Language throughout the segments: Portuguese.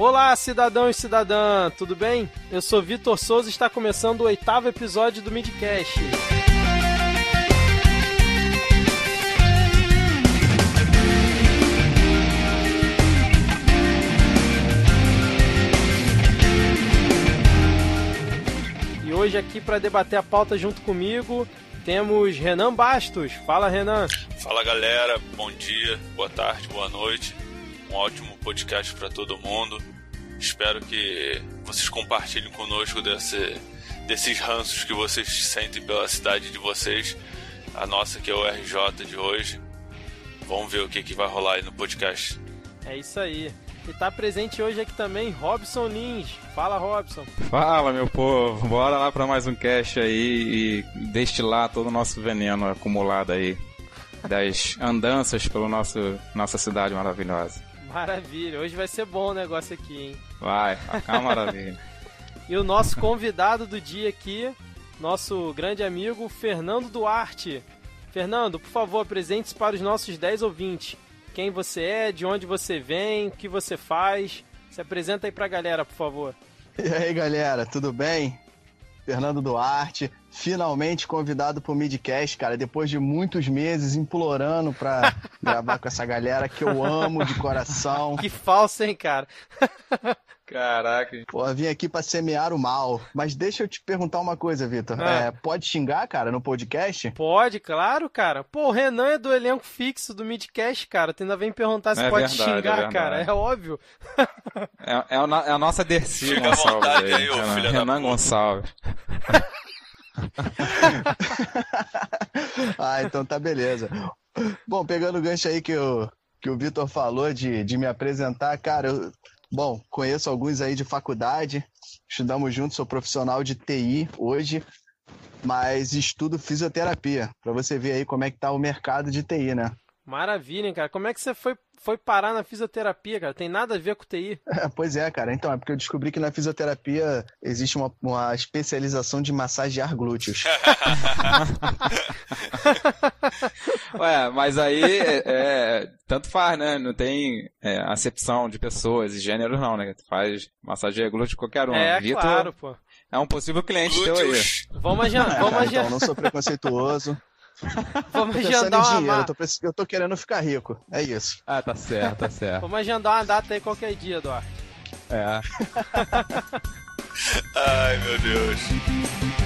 Olá, cidadão e cidadã, tudo bem? Eu sou Vitor Souza e está começando o oitavo episódio do Midcast. E hoje aqui para debater a pauta junto comigo temos Renan Bastos. Fala, Renan. Fala, galera. Bom dia, boa tarde, boa noite. Um ótimo podcast para todo mundo. Espero que vocês compartilhem conosco desse, desses ranços que vocês sentem pela cidade de vocês. A nossa que é o RJ de hoje. Vamos ver o que, que vai rolar aí no podcast. É isso aí. E tá presente hoje aqui também Robson Lins. Fala, Robson. Fala, meu povo. Bora lá para mais um cast aí e destilar todo o nosso veneno acumulado aí das andanças pela nosso, nossa cidade maravilhosa. Maravilha. Hoje vai ser bom o negócio aqui, hein? Vai, é uma maravilha. e o nosso convidado do dia aqui, nosso grande amigo Fernando Duarte. Fernando, por favor, apresente-se para os nossos 10 ouvintes quem você é, de onde você vem, o que você faz. Se apresenta aí pra galera, por favor. E aí, galera, tudo bem? Fernando Duarte, finalmente convidado pro Midcast, cara, depois de muitos meses implorando pra gravar com essa galera que eu amo de coração. Que falso, hein, cara? Caraca. Pô, vim aqui pra semear o mal. Mas deixa eu te perguntar uma coisa, Vitor. Ah. É, pode xingar, cara, no podcast? Pode, claro, cara. Pô, o Renan é do elenco fixo do Midcast, cara. Tu ainda vem perguntar se é pode verdade, xingar, é cara. É óbvio. É, é, a nossa Dercy Gonçalves aí. aí Renan, Renan Gonçalves. ah, então tá beleza. Bom, pegando o gancho aí que o, que o Vitor falou de, de me apresentar, cara, eu Bom, conheço alguns aí de faculdade, estudamos juntos, sou profissional de TI hoje, mas estudo fisioterapia, para você ver aí como é que tá o mercado de TI, né? Maravilha, hein, cara. Como é que você foi, foi parar na fisioterapia, cara? Tem nada a ver com TI. É, pois é, cara. Então, é porque eu descobri que na fisioterapia existe uma, uma especialização de massagear glúteos. Ué, mas aí é, é, tanto faz, né? Não tem é, acepção de pessoas e gêneros, não, né? Faz massagear glúteo qualquer um. É, Vitor claro, pô. É um possível cliente teu aí. Vamos adiantar. Vamos adiantar. Então, não sou preconceituoso. Vamos agendar uma dinheiro, eu tô, eu tô, querendo ficar rico. É isso. Ah, tá certo, tá certo. Vamos agendar uma data aí qualquer dia, Eduardo. É. Ai, meu Deus.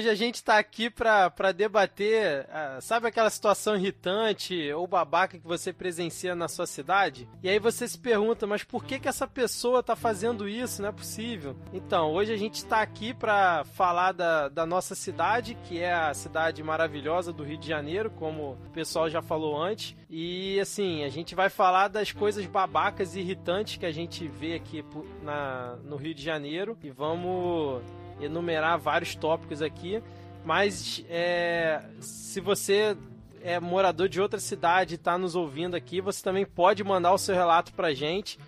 Hoje a gente está aqui para debater, uh, sabe aquela situação irritante ou babaca que você presencia na sua cidade? E aí você se pergunta, mas por que, que essa pessoa está fazendo isso? Não é possível. Então, hoje a gente está aqui para falar da, da nossa cidade, que é a cidade maravilhosa do Rio de Janeiro, como o pessoal já falou antes. E assim, a gente vai falar das coisas babacas e irritantes que a gente vê aqui na, no Rio de Janeiro e vamos enumerar vários tópicos aqui, mas é, se você é morador de outra cidade e está nos ouvindo aqui, você também pode mandar o seu relato para a gente,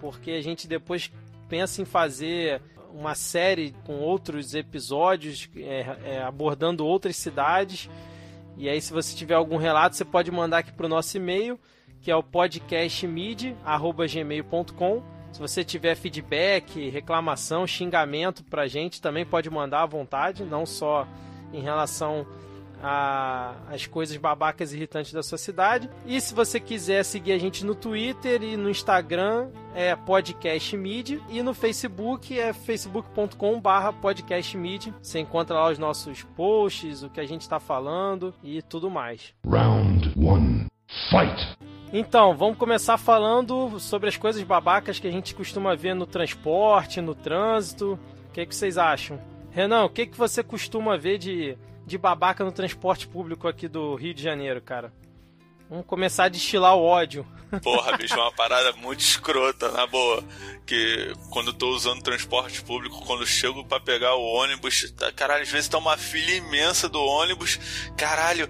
porque a gente depois pensa em fazer uma série com outros episódios é, é, abordando outras cidades. E aí, se você tiver algum relato, você pode mandar aqui para o nosso e-mail, que é o podcastmid.gmail.com se você tiver feedback, reclamação, xingamento pra gente, também pode mandar à vontade, não só em relação às coisas babacas e irritantes da sua cidade. E se você quiser seguir a gente no Twitter e no Instagram, é podcastmid e no Facebook é facebook.com/barra podcastmid. Você encontra lá os nossos posts, o que a gente está falando e tudo mais. Round 1 Fight! Então, vamos começar falando sobre as coisas babacas que a gente costuma ver no transporte, no trânsito. O que, é que vocês acham? Renan, o que, é que você costuma ver de, de babaca no transporte público aqui do Rio de Janeiro, cara? Vamos começar a destilar o ódio. Porra, bicho, é uma parada muito escrota, na boa. Que quando eu tô usando transporte público, quando chego para pegar o ônibus, tá, caralho, às vezes tá uma fila imensa do ônibus, caralho,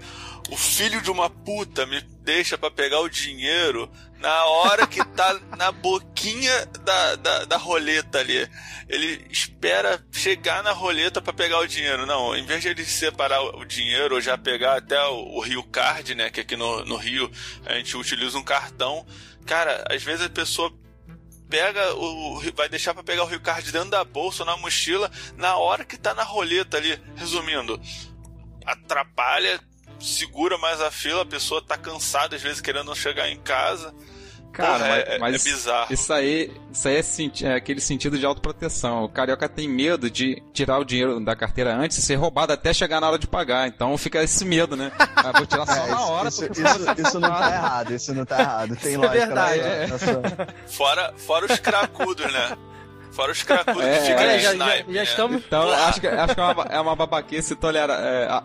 o filho de uma puta me deixa para pegar o dinheiro na hora que tá na boquinha da, da, da roleta ali. Ele espera chegar na roleta para pegar o dinheiro. Não, em vez de ele separar o dinheiro ou já pegar até o, o Rio Card, né? Que aqui no, no Rio a gente utiliza um cartão. Cara, às vezes a pessoa pega o. vai deixar para pegar o Rio Card dentro da bolsa ou na mochila na hora que tá na roleta ali. Resumindo, atrapalha segura mais a fila, a pessoa tá cansada, às vezes querendo chegar em casa. Cara, Porra, mas, é, mas é bizarro. Isso aí, isso aí é, senti é, aquele sentido de autoproteção. O carioca tem medo de tirar o dinheiro da carteira antes e ser roubado até chegar na hora de pagar. Então fica esse medo, né? Ah, vou tirar só É, na hora. isso, porque- isso, isso não tá errado, isso não tá errado. Tem Isso é lógica verdade. na- na sua- Fora, fora os cracudos, né? Fora os cracudos É, que ficam de já, já, snipe, já né? estamos. Então, acho que, acho que é uma, é uma babaquice tolerar.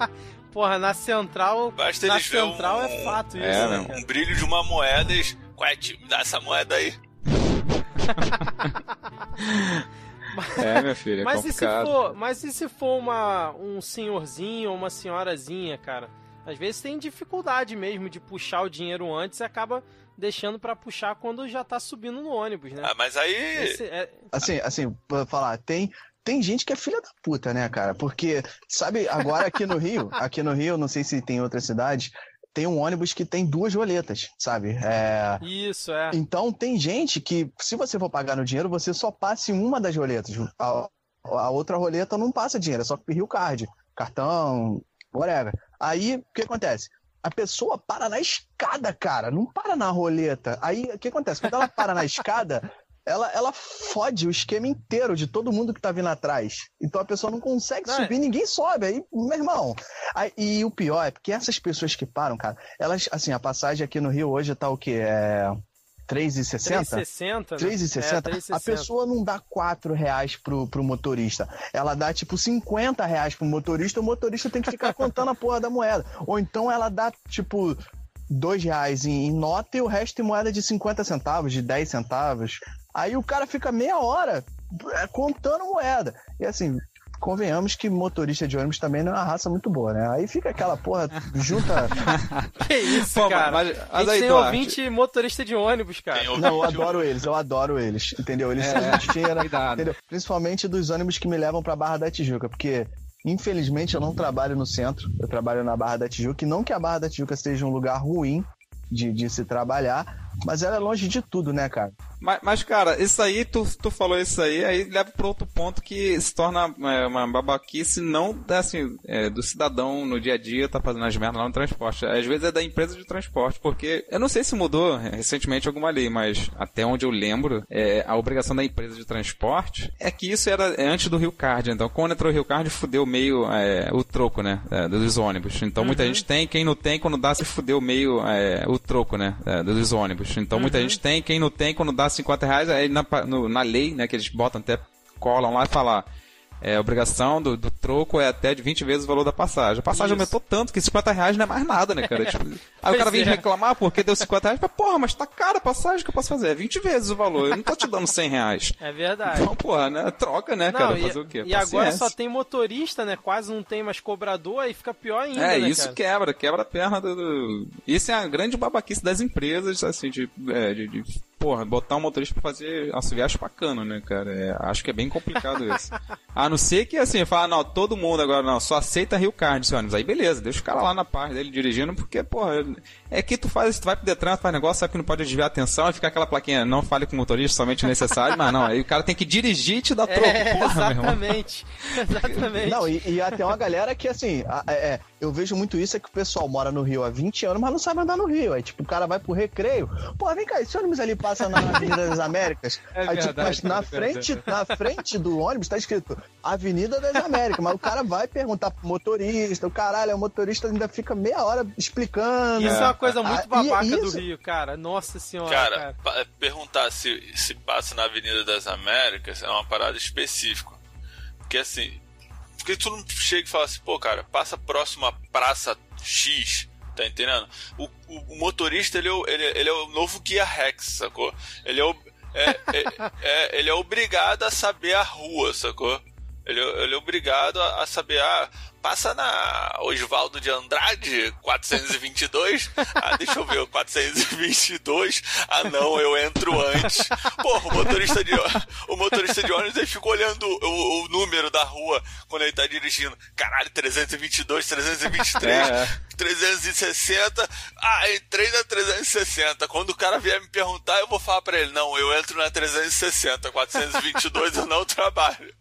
É, Porra, na central. Basta na central um- é fato isso. É, né? Um brilho de uma moeda e. Ué, tio, me dá essa moeda aí. é, meu filho, é Mas e, se complicado. for, mas e se for uma, um senhorzinho ou uma senhorazinha, cara? Às vezes tem dificuldade mesmo de puxar o dinheiro antes e acaba deixando pra puxar quando já tá subindo no ônibus, né? Ah, mas aí. Esse é- Assim, assim, pra falar, tem, tem gente que é filha da puta, né, cara? Porque, sabe, agora aqui no Rio, aqui no Rio, não sei se tem em outras cidades, tem um ônibus que tem duas roletas, sabe? É, Isso, é. Então tem gente que, se você for pagar no dinheiro, você só passe uma das roletas. A, a outra roleta não passa dinheiro, é só Rio Card, cartão, whatever. Aí, o que acontece? A pessoa para na escada, cara, não para na roleta. Aí, o que acontece? Quando ela para na escada, ela, ela fode o esquema inteiro de todo mundo que tá vindo atrás. Então a pessoa não consegue Não, é- subir, ninguém sobe. Aí, meu irmão. Aí, e o pior é porque essas pessoas que param, cara, elas, assim, a passagem aqui no Rio hoje tá o quê? É. 3,60? 3,60? né? 3,60. É, a 3,60. pessoa não dá 4 reais pro, pro motorista. Ela dá tipo 50 reais pro motorista, o motorista tem que ficar contando a porra da moeda. Ou então ela dá tipo 2 reais em, em nota e o resto em moeda de 50 centavos, de 10 centavos. Aí o cara fica meia hora é, contando moeda. E assim. Convenhamos que motorista de ônibus também não é uma raça muito boa, né? Aí fica aquela porra, junta. Que isso, Pô, cara? mas- mas aí, tem Duarte- ouvinte motorista de ônibus, cara. Não, eu adoro eles, eu adoro eles, entendeu? Eles são É, gente fina, cuidado. entendeu? Principalmente dos ônibus que me levam pra Barra da Tijuca, porque infelizmente eu não trabalho no centro, eu trabalho na Barra da Tijuca, e não que a Barra da Tijuca seja um lugar ruim de, de se trabalhar, mas ela é longe de tudo, né, cara? Mas, mas, cara, isso aí, tu, tu falou isso aí, aí leva para outro ponto que se torna é, uma babaquice não assim, é, do cidadão no dia a dia tá fazendo as merdas lá no transporte. Às vezes é da empresa de transporte, porque eu não sei se mudou é, recentemente alguma lei, mas até onde eu lembro, é, a obrigação da empresa de transporte é que isso era é, antes do Rio Card. Então, quando entrou o Rio Card, fudeu meio é, o troco, né, é, dos ônibus. Então, muita gente tem, quem não tem, quando dá, se fudeu meio é, o troco, né, é, dos ônibus. Então, muita gente tem, quem não tem, quando dá 50 reais, aí na, no- na lei, né, que eles botam até, colam lá e falar. É, a obrigação do, do troco é até de 20 vezes o valor da passagem. A passagem Isso. aumentou tanto que 50 reais não é mais nada, né, cara? Tipo, aí o cara vem é. reclamar porque deu 50 reais. Mas, porra, mas tá cara a passagem que eu posso fazer. É 20 vezes o valor. Eu não tô te dando 100 reais. É verdade. Então, porra, né? Troca, né, Não, cara? e, Fazer o quê? e agora Paciência. só tem motorista, né? Quase não tem mais cobrador, aí fica pior ainda, É, né, isso cara? quebra, quebra a perna do, do- Isso é a grande babaquice das empresas, assim, de, é, de, de, porra, botar um motorista pra fazer assoviar chupacano, né, cara? É, acho que é bem complicado isso. a não ser que, assim, fala, não, todo mundo agora, não, só aceita Rio Card, esse ônibus. Aí beleza, deixa o cara lá na parte dele dirigindo, porque, porra, é que tu faz, tu vai pro Detran, tu faz negócio, sabe que não pode desviar a atenção, e fica aquela plaquinha, não fale com o motorista, somente o necessário, mas não, aí o cara tem que dirigir e te dar troco, É, porra, meu irmão. exatamente. exatamente. Não, e, e até uma galera que, assim, a- é, é, eu vejo muito isso, é que o pessoal mora no Rio há 20 anos, mas não sabe andar no Rio. Aí, tipo, o cara vai pro recreio. Pô, vem cá, esse ônibus ali passa na Avenida das Américas. É aí, tipo, verdade, mas na é verdade. frente, na frente do ônibus tá escrito Avenida das Américas. Mas o cara vai perguntar pro motorista, o caralho, o motorista ainda fica meia hora explicando. Isso é uma coisa muito Ah, babaca e do Rio, cara. Nossa senhora, Cara, cara. pa- perguntar se, se passa na Avenida das Américas é uma parada específica. Porque assim, porque tu não chega e fala assim, pô, cara, passa próximo à Praça X, tá entendendo? O, o- o motorista, ele é o, ele, é- ele é o novo Guia Rex, sacou? Ele é, o, é, é- é- ele é obrigado a saber a rua, sacou? Ele, ele é obrigado a, a saber, ah, passa na Osvaldo de Andrade, 422. Ah, deixa eu ver, 422. Ah, não, eu entro antes. Porra, o motorista de, o motorista de ônibus ele fica olhando o, o número da rua quando ele tá dirigindo. Caralho, 322, 323, é. 360. Ah, entrei na 360. Quando o cara vier me perguntar, eu vou falar pra ele: não, eu entro na 360. 422 eu não trabalho.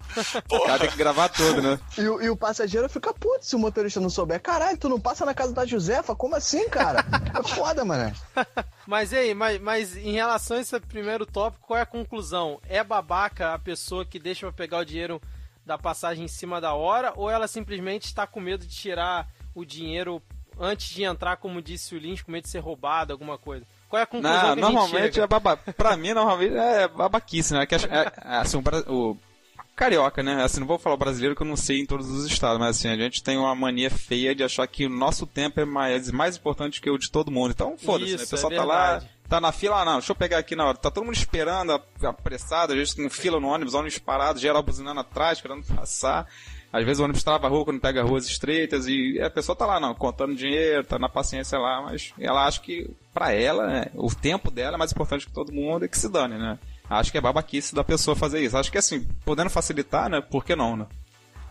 Porra. O cara tem que gravar tudo, né? E, e o passageiro fica puto se o motorista não souber. Caralho, tu não passa na casa da Josefa? Como assim, cara? É foda, mano. Mas e aí, mas, mas em relação a esse primeiro tópico, qual é a conclusão? É babaca a pessoa que deixa pra pegar o dinheiro da passagem em cima da hora ou ela simplesmente está com medo de tirar o dinheiro antes de entrar, como disse o Lins, com medo de ser roubado, alguma coisa? Qual é a conclusão não, que normalmente é baba... Pra mim, normalmente é babaquice, né? Que é, é, assim, o, carioca, né? Assim, não vou falar brasileiro que eu não sei em todos os estados, mas assim, a gente tem uma mania feia de achar que o nosso tempo é mais, mais importante que o de todo mundo. Então, foda-se, né? O pessoal é tá lá, tá na fila, ah, não, deixa eu pegar aqui na hora. Tá todo mundo esperando, apressado, às vezes com fila no ônibus, ônibus parado, geral buzinando atrás, esperando passar. Às vezes o ônibus trava a rua quando pega ruas estreitas e a pessoa tá lá, não, contando dinheiro, tá na paciência lá, mas ela acha que, para ela, né, o tempo dela é mais importante que todo mundo e que se dane, né? Acho que é babaquice da pessoa fazer isso. Acho que assim, podendo facilitar, né? Por que não, né?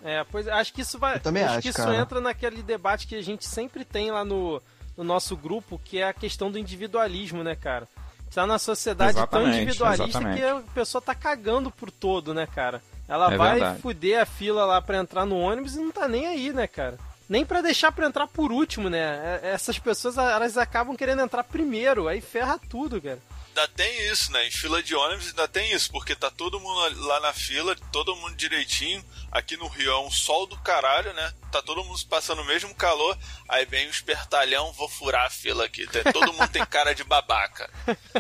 É, pois acho que isso vai. Eu também acho, acho que isso cara. entra naquele debate que a gente sempre tem lá no, no nosso grupo, que é a questão do individualismo, né, cara? Tá na sociedade exatamente, tão individualista exatamente. que a pessoa tá cagando por todo, né, cara? Ela É vai verdade. fuder a fila lá pra entrar no ônibus e não tá nem aí, né, cara? Nem pra deixar pra entrar por último, né? É- Essas pessoas, elas acabam querendo entrar primeiro, aí ferra tudo, cara. Ainda tem isso, né? Em fila de ônibus ainda tem isso, porque tá todo mundo lá na fila, todo mundo direitinho. Aqui no Rio é um sol do caralho, né? Tá todo mundo passando o mesmo calor. Aí vem o espertalhão, vou furar a fila aqui. Todo mundo tem cara de babaca.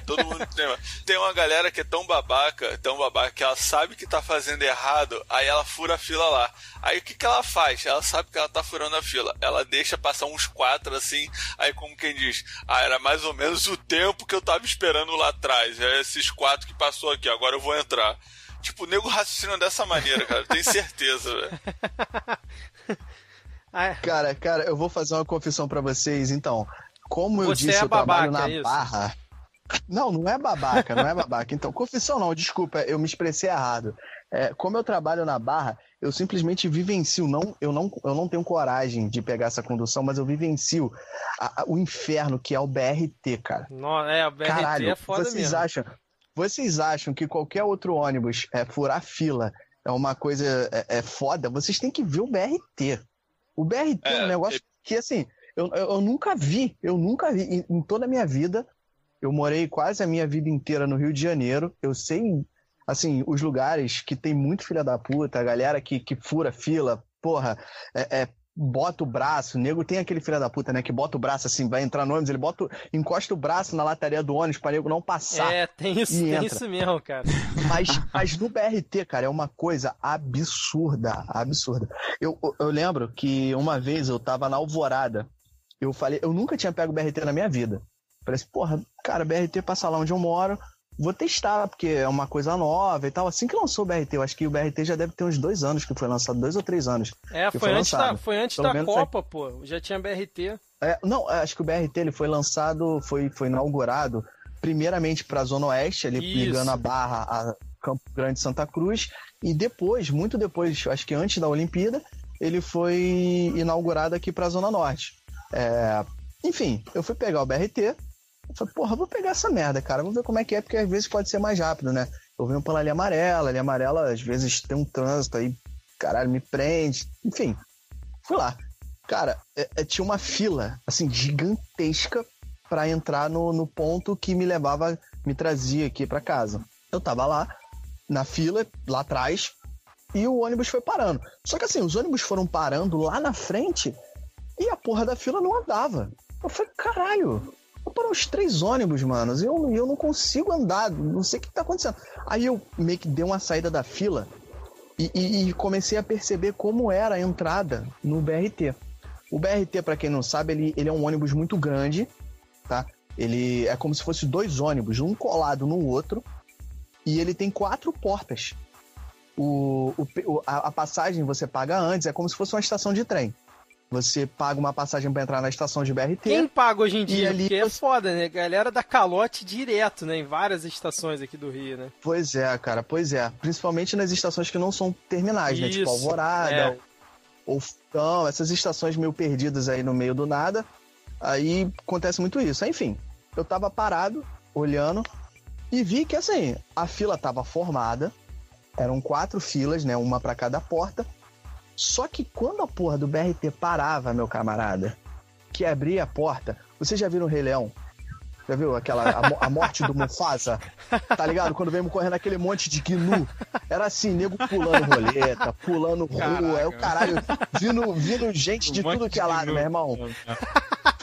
Todo mundo tem. Tem uma galera que é tão babaca, tão babaca, que ela sabe que tá fazendo errado, aí ela fura a fila lá. Aí o que, que ela faz? Ela sabe que ela tá furando a fila. Ela deixa passar uns quatro assim, aí como quem diz, ah, era mais ou menos o tempo que eu tava esperando lá atrás. É esses quatro que passou aqui, agora eu vou entrar. Tipo, o nego raciocina dessa maneira, cara. Tenho certeza, velho. Cara, cara, eu vou fazer uma confissão pra vocês, então. Como eu Você disse, é eu trabalho babaca, na é barra. Não, não é babaca, não é babaca. Então, confissão não, desculpa, eu me expressei errado. É, como eu trabalho na barra, eu simplesmente vivencio. Não, eu, não, eu não tenho coragem de pegar essa condução, mas eu vivencio a- a- o inferno que é o BRT, cara. no- é, o BRT Caralho, é foda vocês mesmo. acham? Vocês acham que qualquer outro ônibus é furar fila é uma coisa é, é foda? Vocês têm que ver o BRT. O BRT é, É, um negócio que assim eu, eu, eu nunca vi, eu nunca vi em, em toda a minha vida. Eu morei quase a minha vida inteira no Rio de Janeiro. Eu sei assim os lugares que tem muito filha da puta, a galera que, que fura fila, porra, é, é, bota o braço, o nego tem aquele filho da puta, né, que bota o braço assim, vai entrar no ônibus, ele bota, o- encosta o braço na lataria do ônibus pra nego não passar. É, tem isso, tem entra. isso mesmo, cara. Mas, mas no BRT, cara, é uma coisa absurda, absurda. Eu, eu lembro que uma vez eu tava na Alvorada, eu falei, eu nunca tinha pego BRT na minha vida. Falei assim, porra, cara, BRT passa lá onde eu moro, vou testar, porque é uma coisa nova e tal. Assim que lançou o BRT, eu acho que o BRT já deve ter uns dois anos que foi lançado, dois ou três anos. É, foi, foi antes da, lançado. foi antes Pelo da Copa, pô. Já tinha BRT. É, não, acho que o BRT ele foi lançado, foi, foi inaugurado primeiramente para a Zona Oeste, ali Isso. ligando a Barra a Campo Grande Santa Cruz, e depois, muito depois, acho que antes da Olimpíada, ele foi inaugurado aqui para a Zona Norte. É, enfim, eu fui pegar o BRT, eu falei, porra, vou pegar essa merda, cara, vou ver como é que é, porque às vezes pode ser mais rápido, né? Eu venho pela linha amarela, a linha amarela às vezes tem um trânsito aí, caralho, me prende, enfim, fui lá. Cara, é- é, tinha uma fila, assim, gigantesca para entrar no, no ponto que me levava, me trazia aqui para casa. Eu tava lá, na fila, lá atrás, e o ônibus foi parando. Só que assim, os ônibus foram parando lá na frente e a porra da fila não andava. Eu falei, caralho, eu parou os três ônibus, mano, eu, eu não consigo andar, não sei o que tá acontecendo. Aí eu meio que dei uma saída da fila e, e- e comecei a perceber como era a entrada no BRT. O BRT, para quem não sabe, ele, ele é um ônibus muito grande, tá? Ele é como se fosse dois ônibus, um colado no outro, e ele tem quatro portas. o, o a, a, passagem você paga antes, é como se fosse uma estação de trem. Você paga uma passagem para entrar na estação de BRT. Quem paga hoje em dia? Ali Porque é foda, né? Galera dá calote direto, né? Em várias estações aqui do Rio, né? Pois é, cara, pois é. Principalmente nas estações que não são terminais, Isso, né? Tipo Alvorada, é. ou essas estações meio perdidas aí no meio do nada. Aí acontece muito isso. Enfim, eu tava parado, olhando, e vi que assim, a fila tava formada, eram quatro filas, né? Uma para cada porta. Só que quando a porra do BRT parava, meu camarada, que abria a porta, você já viu o Rei Leão? Já viu aquela a, a, morte do Mufasa? Tá ligado? Quando vem correndo aquele monte de gnu. Era assim, nego pulando roleta, pulando rua, é o caralho, vindo, vindo gente um de tudo que é lado, meu irmão.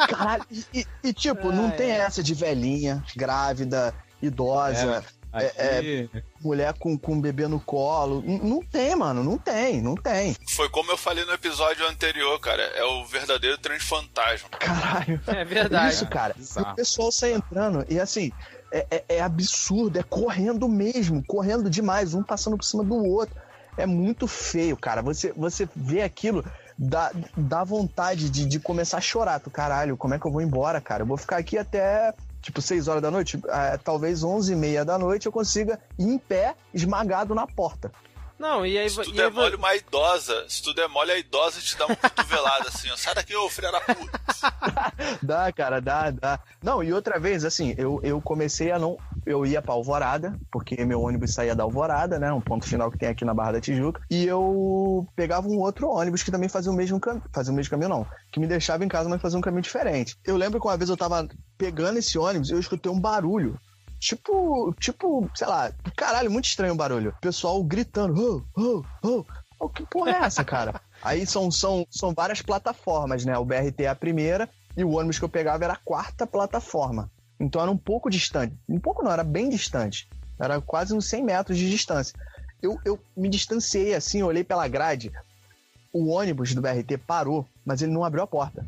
Caralho, e, e tipo, não tem essa de velhinha, grávida, idosa. É. É, é, mulher com, com bebê no colo. Não tem, mano, não tem, não tem. Foi como eu falei no episódio anterior, cara. É o verdadeiro transfantasma. Caralho. É verdade. Isso, cara. É o pessoal sai entrando e assim. É, é, é, absurdo, é correndo mesmo, correndo demais, um passando por cima do outro. É muito feio, cara. Você, você vê aquilo, dá, dá vontade de, de começar a chorar. Tu, caralho, como é que eu vou embora, cara? Eu vou ficar aqui até tipo 6 horas da noite, é, talvez 11 e meia da noite eu consiga ir em pé, esmagado na porta. Não, e aí... Se tu e demole aí... uma idosa, se tu demole a idosa te dá uma cotovelada assim, ó. Sai daqui, ô filha da puta. dá, cara, dá, dá. Não, e outra vez, assim, eu, eu comecei a não... Eu ia pra Alvorada, porque meu ônibus saía da Alvorada, né? Um ponto final que tem aqui na Barra da Tijuca. E eu pegava um outro ônibus que também fazia o mesmo caminho. Fazia o mesmo caminho, não. Que me deixava em casa, mas fazia um caminho diferente. Eu lembro que uma vez eu tava pegando esse ônibus, eu escutei um barulho Tipo, tipo, sei lá, caralho, muito estranho o barulho. O pessoal gritando, oh, oh, oh. que porra é essa, cara? Aí são, são, são várias plataformas, né? O BRT é a primeira e o ônibus que eu pegava era a quarta plataforma. Então era um pouco distante. Um pouco não, era bem distante. Era quase uns 100 metros de distância. Eu, eu me distanciei assim, olhei pela grade. O ônibus do BRT parou, mas ele não abriu a porta.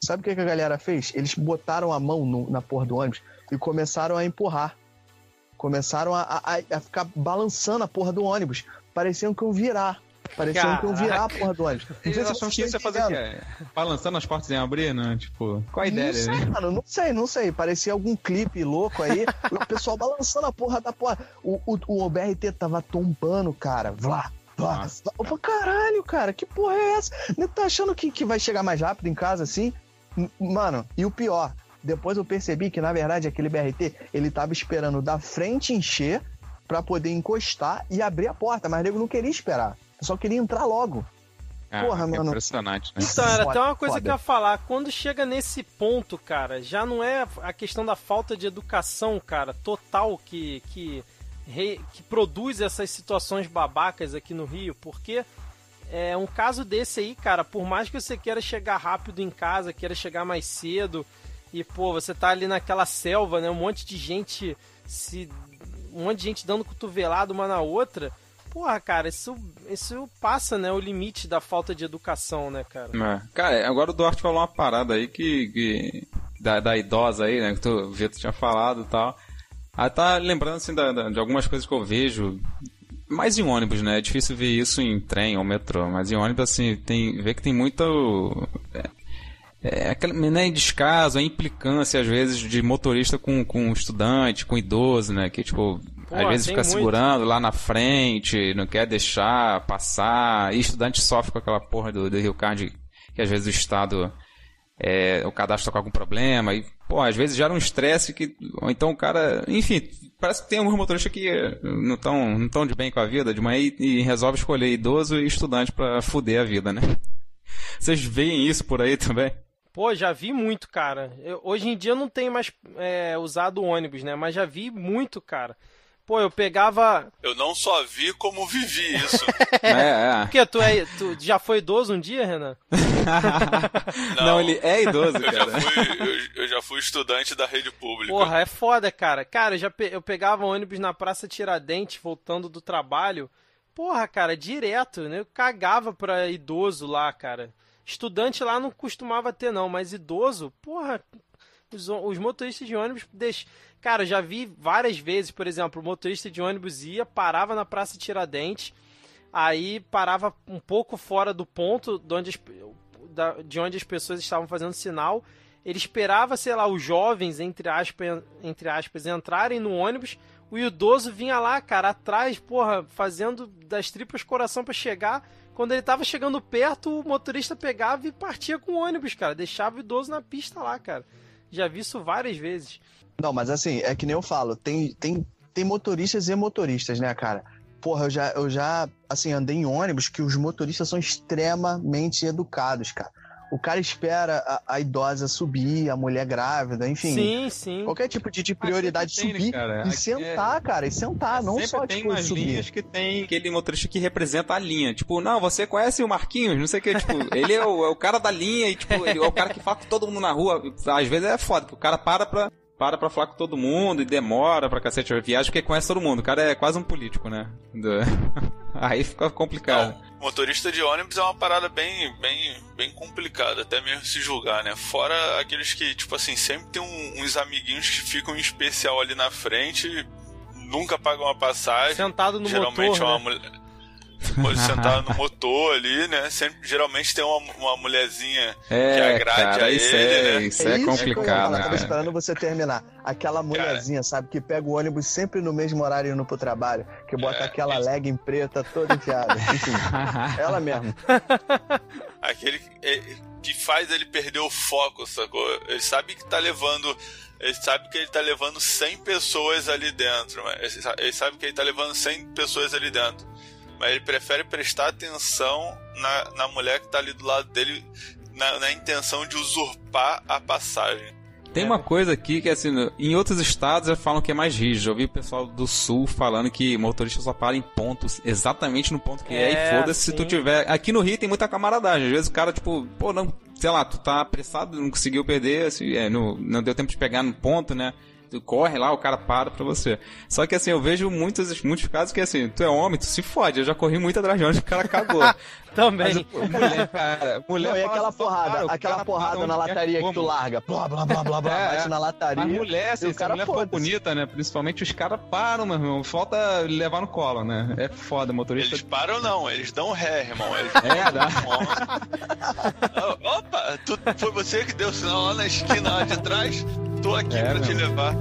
Sabe o que, que a galera fez? Eles botaram a mão no, na porra do ônibus e começaram a empurrar. Começaram a, a, a ficar balançando a porra do ônibus. Pareciam que iam virar. Pareciam que iam virar a porra do ônibus. Não sei se acham que isso ia fazer o quê? Balançando as portas em abrir, né? Tipo, qual a ideia? Não sei, né? mano, não sei, não sei. Parecia algum clipe louco aí. o pessoal balançando a porra da porra. O, o, o BRT tava tombando, cara. Vlá, vlá, vlá. Falei, caralho, cara, que porra é essa? Não tá achando que, que vai chegar mais rápido em casa assim? Mano, e o pior, depois eu percebi que, na verdade, aquele BRT, ele tava esperando da frente encher para poder encostar e abrir a porta, mas o nego não queria esperar. Só queria entrar logo. Ah, Porra, é mano. Impressionante, né? Então, era até uma coisa foda. que eu ia falar. Quando chega nesse ponto, cara, já não é a questão da falta de educação, cara, total que, que, que produz essas situações babacas aqui no Rio, porque é um caso desse aí, cara, por mais que você queira chegar rápido em casa, queira chegar mais cedo, e pô, você tá ali naquela selva, né? Um monte de gente se. Um monte de gente dando cotovelado uma na outra. Porra, cara, isso, isso passa, né, o limite da falta de educação, né, cara? É. Cara, agora o Duarte falou uma parada aí que. que da, da idosa aí, né? Que tu, o Vitor tinha falado e tal. Aí tá lembrando assim da, da, de algumas coisas que eu vejo mais em ônibus, né? É difícil ver isso em trem ou metrô, mas em ônibus, assim, tem, vê que tem muito. É, é aquele né, descaso, a implicância, às vezes, de motorista com, com estudante, com idoso, né? Que, tipo, Pô, às vezes fica muito. segurando lá na frente, não quer deixar passar. E estudante sofre com aquela porra do, do Rio Card, que às vezes o Estado é, o cadastro está com algum problema, e, pô, às vezes gera um estresse que, ou então o cara, enfim, parece que tem alguns motoristas que não estão não tão de bem com a vida de manhã e, e resolve escolher idoso e estudante para fuder a vida, né? Vocês veem isso por aí também? Pô, já vi muito, cara. Eu, hoje em dia eu não tenho mais é, usado ônibus, né? Mas já vi muito, cara. Pô, eu pegava. Eu não só vi, como vivi isso. é, é. Porque tu, é, tu já foi idoso um dia, Renan? não, não, ele é idoso, eu cara. Já fui, eu, eu, já fui estudante da rede pública. Porra, é foda, cara. Cara, eu, já pe... eu pegava ônibus na Praça Tiradentes, voltando do trabalho. Porra, cara, direto, né? Eu cagava pra idoso lá, cara. Estudante lá não costumava ter, não, mas idoso, porra, os, os motoristas de ônibus. Cara, já vi várias vezes, por exemplo, o motorista de ônibus ia, parava na Praça Tiradentes, aí parava um pouco fora do ponto de onde as, de onde as pessoas estavam fazendo sinal. Ele esperava, sei lá, os jovens, entre aspas, entre aspas, entrarem no ônibus. O idoso vinha lá, cara, atrás, porra, fazendo das tripas coração para chegar. Quando ele tava chegando perto, o motorista pegava e partia com o ônibus, cara. Deixava o idoso na pista lá, cara. Já vi isso várias vezes. Não, mas assim, é que nem eu falo, tem, tem, tem motoristas e motoristas, né, cara? Porra, eu já, eu já, assim, andei em ônibus que os motoristas são extremamente educados, cara. O cara espera a, a idosa subir, a mulher grávida, enfim. Sim, sim. Qualquer tipo de, de prioridade tem, subir cara? e Aqui sentar, é- cara, e sentar, não Sempre só tem tipo umas subir. linhas que tem aquele motorista que representa a linha. Tipo, não, você conhece o Marquinhos, não sei o que. Tipo, ele é o, é o cara da linha e, tipo, ele é o cara que fala com todo mundo na rua. Às vezes é foda, porque o cara para pra, para pra falar com todo mundo e demora pra cacete a viagem porque conhece todo mundo. O cara é quase um político, né? Do- Aí fica complicado. Motorista de ônibus é uma parada bem, bem, bem complicada, até mesmo se julgar, né? Fora aqueles que, tipo assim, sempre tem um- uns amiguinhos que ficam em especial ali na frente, nunca pagam a passagem. Sentado no geralmente motor, é uma né? mulher. Sentado no motor ali, né? Sempre, geralmente tem uma, uma mulherzinha que É, agrade cara, a isso ele, é, né? isso É é, que eu complicado, falar, tava esperando você terminar. Aquela mulherzinha, sabe, que pega o ônibus sempre no mesmo horário indo pro trabalho, que bota É, aquela isso. legging preta toda enfiada. Enfim, ela mesmo. Aquele que- é, que faz ele perder o foco, sacou? Ele sabe que tá levando. Ele sabe que ele tá levando 100 pessoas ali dentro. Mas ele sa- ele sabe que ele tá levando 100 pessoas ali dentro. Mas ele prefere prestar atenção na, na mulher que tá ali do lado dele, na, na intenção de usurpar a passagem. Tem uma coisa aqui que, assim, em outros estados eles falam que é mais rígido. Eu vi o pessoal do sul falando que motorista só para em pontos, exatamente no ponto que é, É, e foda-se se tu tiver. Aqui no Rio tem muita camaradagem. Às vezes o cara, tipo, pô, não, sei lá, tu tá apressado, não conseguiu perder, assim, é, não, não deu tempo de pegar no ponto, né? Corre lá, o cara para pra você. Só que assim, eu vejo muitos, muitos casos que assim, tu é homem, tu se fode. Eu já corri muito atrás de o cara cagou. Também. Mas, pô, mulher, cara, mulher Não, e aquela assim, porrada, cara, aquela cara porrada para na lataria que tu larga. Blá, blá, blá, blá, blá, É, bate é. na lataria. Mas mulher, assim, o se a cara mulher for bonita, né? Principalmente os caras param, meu irmão. Falta levar no colo, né? É foda, motorista. Eles param não, eles dão ré, irmão. Eles É, dá. Ah, Opa, tu, foi você que deu o sinal lá na esquina lá de trás? Tô aqui É, pra te levar.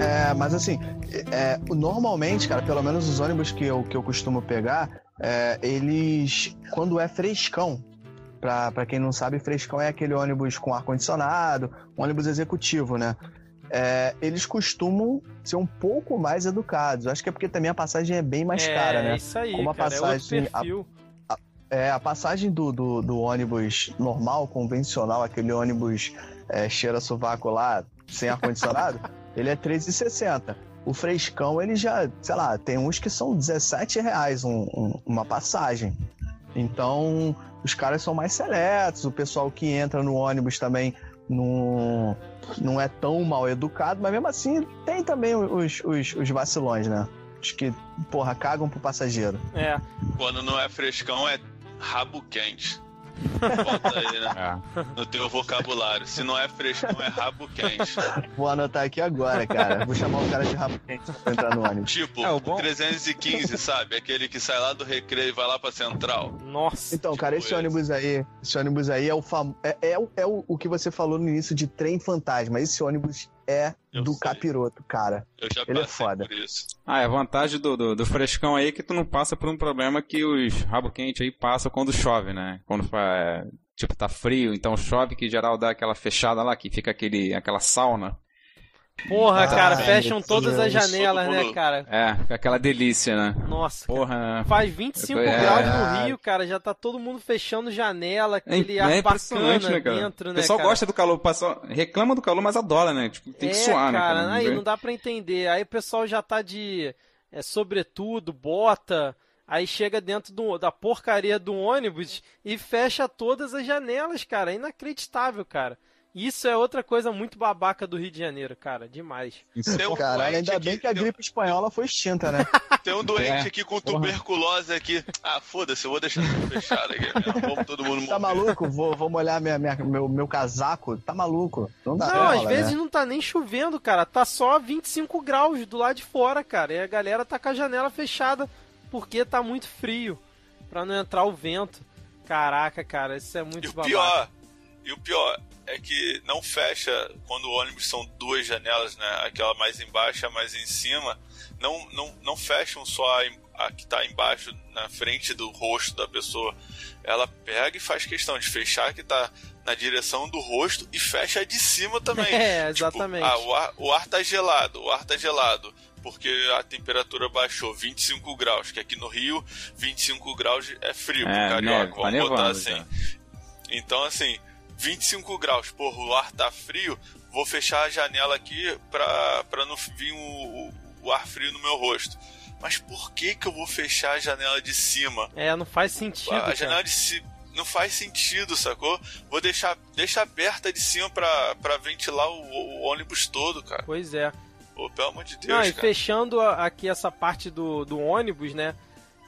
É, mas assim, é, normalmente, cara, pelo menos os ônibus que eu, que eu costumo pegar, é, eles, quando é frescão, pra quem não sabe, frescão é aquele ônibus com ar-condicionado, um ônibus executivo, né? É, eles costumam ser um pouco mais educados. Acho que é porque também a passagem é bem mais é, cara, né? isso aí, Como a cara. passagem- é outro perfil. É, a passagem do, do, do ônibus normal, convencional, aquele ônibus é, cheira sovaco lá, sem ar-condicionado, ele é R$13,60. O frescão, ele já, sei lá, tem uns que são 17 reais um- um- uma passagem. Então, os caras são mais seletos, o pessoal que entra no ônibus também não, não é tão mal educado, mas mesmo assim tem também os, os, os vacilões, né? Os que, porra, cagam pro passageiro. É. Quando não é frescão, é rabo quente. Bota aí, né? É. No teu vocabulário. Se não é frescão, é rabo quente. Vou anotar aqui agora, cara. Vou chamar o cara de rabo quente pra entrar no ônibus. Tipo, É, o bom- 315, sabe? Aquele que sai lá do recreio e vai lá pra central. Nossa. Então, cara, Tipo esse esse. ônibus aí, esse ônibus aí é o fam... é, é, o- é o, o que você falou no início de trem fantasma. Esse ônibus é Eu do sei. capiroto, cara. Eu já Ele é foda. por isso. Ah, é a vantagem do, do, do frescão aí é que tu não passa por um problema que os rabo quente aí passam quando chove, né? Quando fa- tipo tá frio, então chove que em geral dá aquela fechada lá, que fica aquele, aquela sauna. Porra, Ah, cara, fecham todas as janelas, né, cara? É, fica aquela delícia, né? Nossa. cara. Porra. Faz 25 É. graus no Rio, cara, já tá todo mundo fechando janela, aquele é ar impressionante, bacana né, cara? dentro, o né, pessoal cara? gosta do calor, o pessoal reclama do calor, mas adora, né? Tipo, tem que é, suar, né, cara? cara? Aí não dá pra entender. Aí o pessoal já tá de é, sobretudo, bota, aí chega dentro do, da porcaria do ônibus e fecha todas as janelas, cara. É inacreditável, cara. Isso é outra coisa muito babaca do Rio de Janeiro, cara. Demais. Um Caralho, ainda bem que a gripe espanhola foi extinta, né? Tem um doente é. aqui com tuberculose aqui. Ah, foda-se, eu vou deixar tudo fechado aqui. Vamos todo mundo Tá maluco? Vou, vou molhar minha, minha, meu, meu casaco. Tá maluco? Não dá. Não, às vezes né? não tá nem chovendo, cara. Tá só 25 graus do lado de fora, cara. E a galera tá com a janela fechada porque tá muito frio. Pra não entrar o vento. Caraca, cara, isso é muito e o babaca. pior, E o pior, é que não fecha quando o ônibus são duas janelas, né? Aquela mais embaixo e a mais em cima. Não, não, não fecham só a, a que está embaixo, na frente do rosto da pessoa. Ela pega e faz questão de fechar a que está na direção do rosto e fecha a de cima também. É, exatamente. Tipo, ah, o, ar, o ar tá gelado, o ar tá gelado porque a temperatura baixou 25 graus, que aqui no Rio 25 graus é frio, é, carioca, vamos tá botar assim. Já. Então assim, 25 graus, porra, o ar tá frio, vou fechar a janela aqui pra, pra não vir o, o ar frio no meu rosto. Mas por que que eu vou fechar a janela de cima? É, não faz sentido. A, a janela de cima não faz sentido, sacou? Vou deixar, deixar aberta de cima pra, pra ventilar o, o ônibus todo, cara. Pois é. Pô, pelo amor de Deus, Não, e cara. fechando aqui essa parte do, do ônibus, né?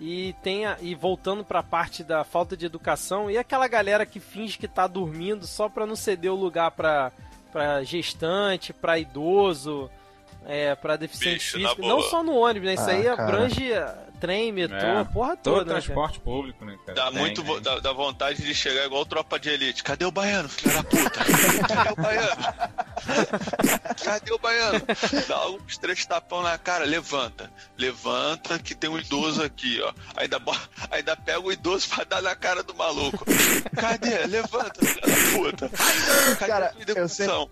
E tem a, e voltando para a parte da falta de educação e aquela galera que finge que tá dormindo só para não ceder o lugar para gestante, para idoso, é, para deficiente Bicho, físico, não só no ônibus, né? Isso ah, aí cara. abrange trem, metrô, é. porra toda. Todo né, transporte cara? público, né, cara? Dá tem, muito vo dá, dá, vontade de chegar igual tropa de elite. Cadê o baiano, filho da puta? Cadê o baiano? Cadê o baiano? Dá uns três tapão na cara, levanta. Levanta que tem um idoso aqui, ó. Ainda, ainda pega o idoso pra dar na cara do maluco. Cadê? Levanta, filho da puta. Cadê cara, eu sempre,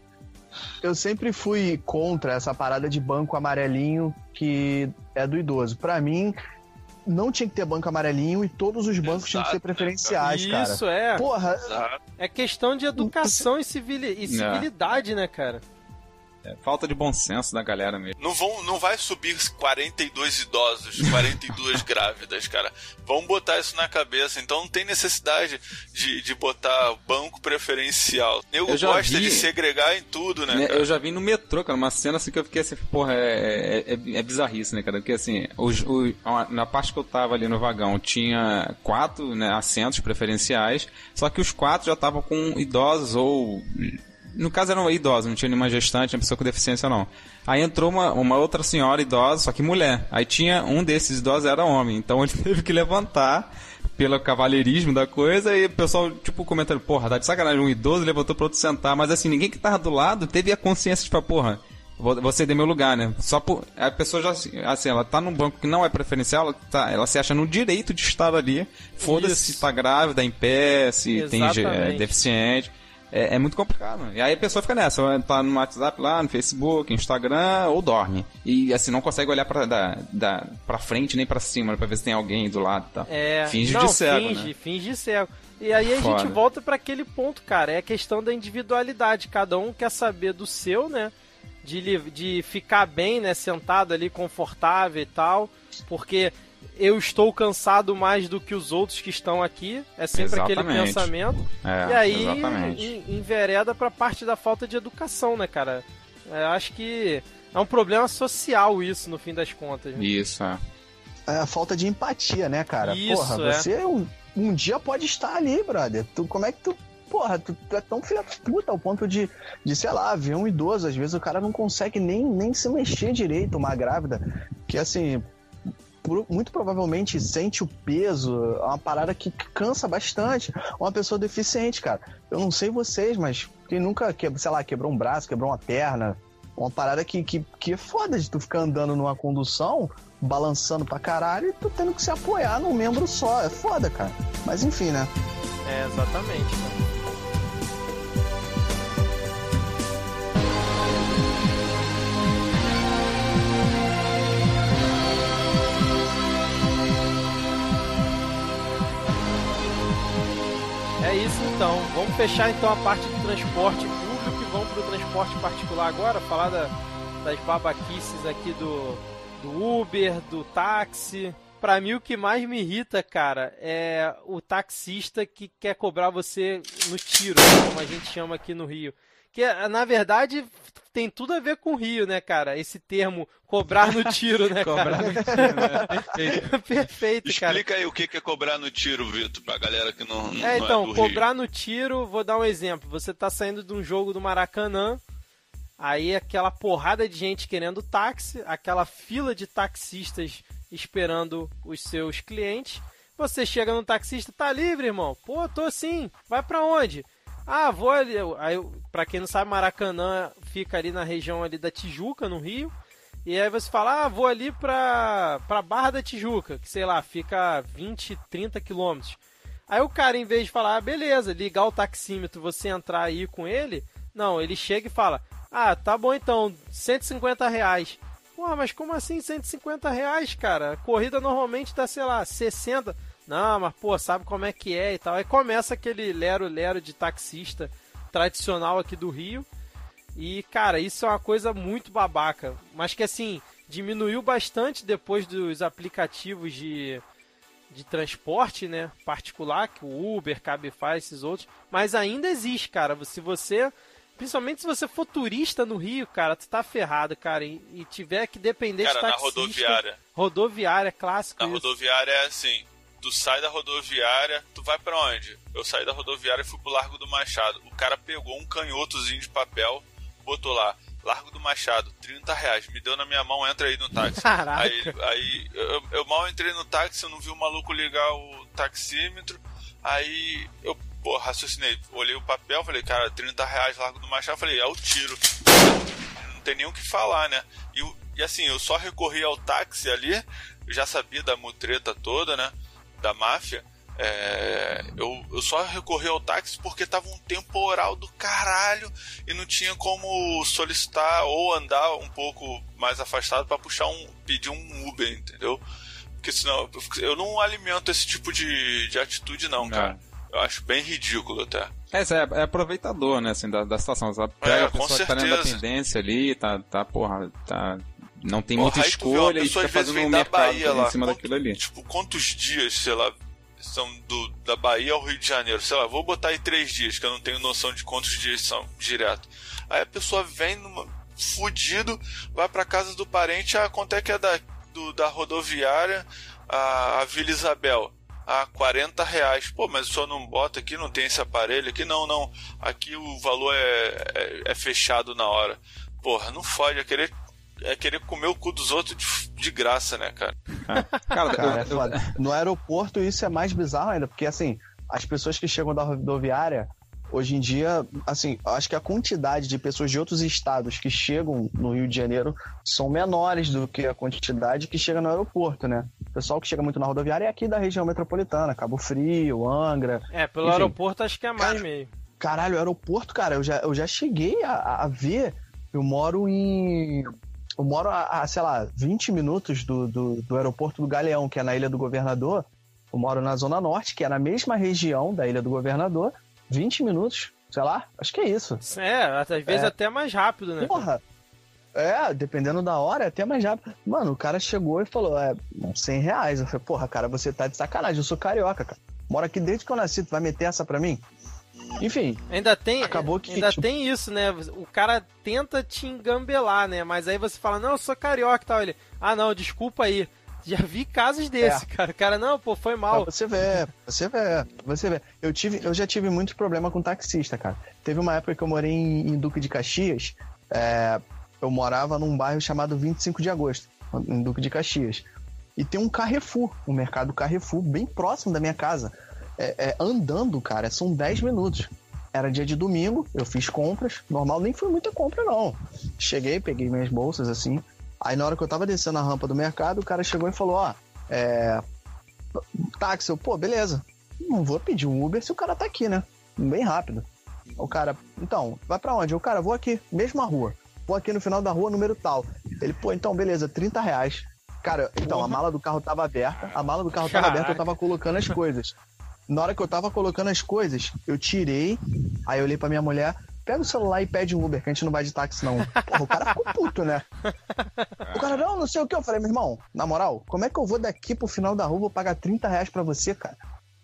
eu sempre fui contra essa parada de banco amarelinho que é do idoso. Para mim, não tinha que ter banco amarelinho e todos os bancos Exato, tinham que ser preferenciais, né, cara. Isso é. Porra. Exato. É questão de educação e, civilidade, né, cara? É, falta de bom senso da galera mesmo. Não, vão, não vai subir 42 idosos, 42 grávidas, cara. Vamos botar isso na cabeça. Então não tem necessidade de, de botar banco preferencial. Eu, eu gosta vi, de segregar em tudo, né? Cara? Eu já vi no metrô, cara, uma cena assim que eu fiquei assim, porra, é, é, é, é bizarrice, né, cara? Porque assim, os, os, na parte que eu tava ali no vagão, tinha quatro né, assentos preferenciais, só que os quatro já estavam com idosos ou no caso eram idosos, não tinha nenhuma gestante, nenhuma pessoa com deficiência não. Aí entrou uma, uma outra senhora idosa, só que mulher. Aí tinha um desses idosos era homem, então ele teve que levantar pelo cavalheirismo da coisa e o pessoal, tipo, comentando, porra, tá de sacanagem, um idoso levantou pro outro sentar, mas assim, ninguém que tava do lado teve a consciência de, tipo, porra, você deu meu lugar, né? Só por. A pessoa já. Assim, ela tá num banco que não é preferencial, ela, tá, ela se acha no direito de estar ali. Foda-se se tá grávida, em pé, se Exatamente. tem é, deficiente é, é, muito complicado. E aí a pessoa fica nessa, tá no WhatsApp lá, no Facebook, Instagram, ou dorme. E assim, não consegue olhar pra, da, da, pra frente nem pra cima, pra ver se tem alguém do lado e tá. tal. É, finge não, de cego, finge, né? finge de cego. E aí a Foda. gente volta para aquele ponto, cara, é a questão da individualidade. Cada um quer saber do seu, né? De, de ficar bem, né? Sentado ali, confortável e tal. Porque eu estou cansado mais do que os outros que estão aqui. É sempre exatamente. aquele pensamento. É, e aí envereda para parte da falta de educação, né, cara? É, acho que é um problema social isso, no fim das contas. Né? Isso, é. É a falta de empatia, né, cara? Isso, Porra, é. você um, um dia pode estar ali, brother. Tu, como é que tu porra, tu, tu, é tão filha da puta ao ponto de, de, sei lá, ver um idoso, às vezes o cara não consegue nem, nem se mexer direito, uma grávida, que assim, muito provavelmente sente o peso, é uma parada que cansa bastante. Uma pessoa deficiente, cara. Eu não sei vocês, mas quem nunca, sei lá, quebrou um braço, quebrou uma perna, uma parada que, que, que é foda de tu ficar andando numa condução, balançando pra caralho e tu tendo que se apoiar num membro só. É foda, cara. Mas enfim, né? É, exatamente, cara. É isso então. Vamos fechar então a parte do transporte público e vamos para o transporte particular agora, falar da, das babaquices aqui do, do Uber, do táxi. Pra mim, o que mais me irrita, cara, é o taxista que quer cobrar você no tiro, como a gente chama aqui no Rio. Que, na verdade, tem tudo a ver com o Rio, né, cara? Esse termo cobrar no tiro, né, Cobrar no tiro, né? Perfeito. Perfeito, cara. Explica aí o que é cobrar no tiro, Vitor, pra galera que não, não É, então, é do cobrar Rio. no tiro, vou dar um exemplo. Você tá saindo de um jogo do Maracanã, aí aquela porrada de gente querendo táxi, aquela fila de taxistas esperando os seus clientes. Você chega no taxista, tá livre, irmão? Pô, tô sim. Vai pra onde? Ah, vou ali. Aí, pra quem não sabe, Maracanã fica ali na região ali da Tijuca, no Rio. E aí você fala, ah, vou ali pra, pra Barra da Tijuca, que sei lá, fica 20, 30 quilômetros. Aí o cara, em vez de falar, ah, beleza, ligar o taxímetro, você entrar aí com ele, não, ele chega e fala, ah, tá bom então, 150 reais. Porra, mas como assim 150 reais, cara? A corrida normalmente dá, sei lá, 60. Não, mas pô, sabe como é que é e tal. Aí começa aquele lero-lero de taxista tradicional aqui do Rio. E, cara, isso é uma coisa muito babaca. Mas que, assim, diminuiu bastante depois dos aplicativos de, de transporte, né? Particular, que o Uber, Cabify, esses outros. Mas ainda existe, cara. Se você. Principalmente se você for turista no Rio, cara, tu tá ferrado, cara. E, e tiver que depender Cara, de na taxista. rodoviária. Rodoviária, clássico Na isso. rodoviária é assim. Tu sai da rodoviária, tu vai pra onde? Eu saí da rodoviária e fui pro Largo do Machado. O cara pegou um canhotozinho de papel, botou lá, Largo do Machado, 30 reais. Me deu na minha mão, entra aí no táxi. Caraca. Aí, aí eu, eu mal entrei no táxi, eu não vi o maluco ligar o taxímetro. Aí eu, pô, raciocinei, olhei o papel, falei, cara, 30 reais Largo do Machado. Falei, é o tiro. Não tem nem o que falar, né? E, e assim, eu só recorri ao táxi ali, eu já sabia da mutreta toda, né? Da máfia. É, eu, eu só recorri ao táxi porque tava um temporal do caralho e não tinha como solicitar ou andar um pouco mais afastado para puxar um pedir um Uber, entendeu? Porque senão eu não alimento esse tipo de, de atitude não, cara. Eu acho bem ridículo até. É, é, é aproveitador, né, assim, da, da situação. Sabe? Pega É, a pessoa que tá dentro da pendência ali, tá, tá, porra, tá... Não tem Porra, muita escolha e pessoa, fica fazendo um mercado Bahia lá. em cima Quanto- daquilo ali. Tipo, quantos dias, sei lá, são do, da Bahia ao Rio de Janeiro? Sei lá, vou botar aí três dias, que eu não tenho noção de quantos dias são direto. Aí a pessoa vem numa, fudido, vai pra casa do parente, ah, quanto é que é da, do- da rodoviária a, a Vila Isabel? Ah, 40 reais. Pô, mas o senhor não bota aqui, não tem esse aparelho aqui? Não, não. Aqui o valor é, é, é fechado na hora. Porra, não fode, é querer, é querer comer o cu dos outros de, de graça, né, cara? Cara, Cara, é eu- eu- foda. No aeroporto isso é mais bizarro ainda, porque assim, as pessoas que chegam da rodoviária, hoje em dia, assim, eu acho que a quantidade de pessoas de outros estados que chegam no Rio de Janeiro são menores do que a quantidade que chega no aeroporto, né? O pessoal que chega muito na rodoviária é aqui da região metropolitana, Cabo Frio, Angra. É, pelo Enfim. aeroporto acho que é mais meio. Caralho, aeroporto, cara, eu já, eu já cheguei a, a ver. Eu moro em. Eu moro a, a, sei lá, 20 minutos do, do, do aeroporto do Galeão, que é na Ilha do Governador. Eu moro na Zona Norte, que é na mesma região da Ilha do Governador. 20 minutos, sei lá, acho que é isso. É, às vezes É. até mais rápido, né? Porra! É, dependendo da hora, é até mais rápido. Mano, o cara chegou e falou: é, 100 reais. Eu falei: porra, cara, você tá de sacanagem, eu sou carioca, cara. Moro aqui desde que eu nasci, tu vai meter essa pra mim? Enfim, Ainda tem, Acabou que, ainda tipo- tem isso, né? O cara tenta te engambelar, né? Mas aí você fala, não, eu sou carioca e tal. Ele, ah, não, desculpa aí. Já vi casos desse, cara. O cara, não, pô, foi mal. Você pra você pra você ver. Eu, tive, eu já tive muito problema com taxista, cara. Teve uma época que eu morei em, em Duque de Caxias. é, eu morava num bairro chamado 25 de Agosto, em Duque de Caxias. E tem um Carrefour, um mercado Carrefour, bem próximo da minha casa. É, é, andando, cara, são 10 minutos. Era dia de domingo, eu fiz compras. Normal, nem foi muita compra, não. Cheguei, peguei minhas bolsas assim. Aí na hora que eu tava descendo a rampa do mercado, o cara chegou e falou: Ó, é, táxi. Eu, pô, beleza. Não vou pedir um Uber se o cara tá aqui, né? Bem rápido. O cara, então, vai pra onde? O cara, vou aqui, mesma rua. Vou aqui no final da rua, número tal. Ele, pô, então, beleza, 30 reais. Cara, então, a mala do carro tava aberta, a mala do carro tava aberta, eu tava colocando as coisas. Na hora que eu tava colocando as coisas, eu tirei, aí eu olhei pra minha mulher, pega o celular e pede um Uber, que a gente não vai de táxi, não. Porra, o cara ficou puto, né? O cara, não, não sei o que. Eu falei, meu irmão, na moral, como é que eu vou daqui pro final da rua vou pagar 30 reais pra você, cara?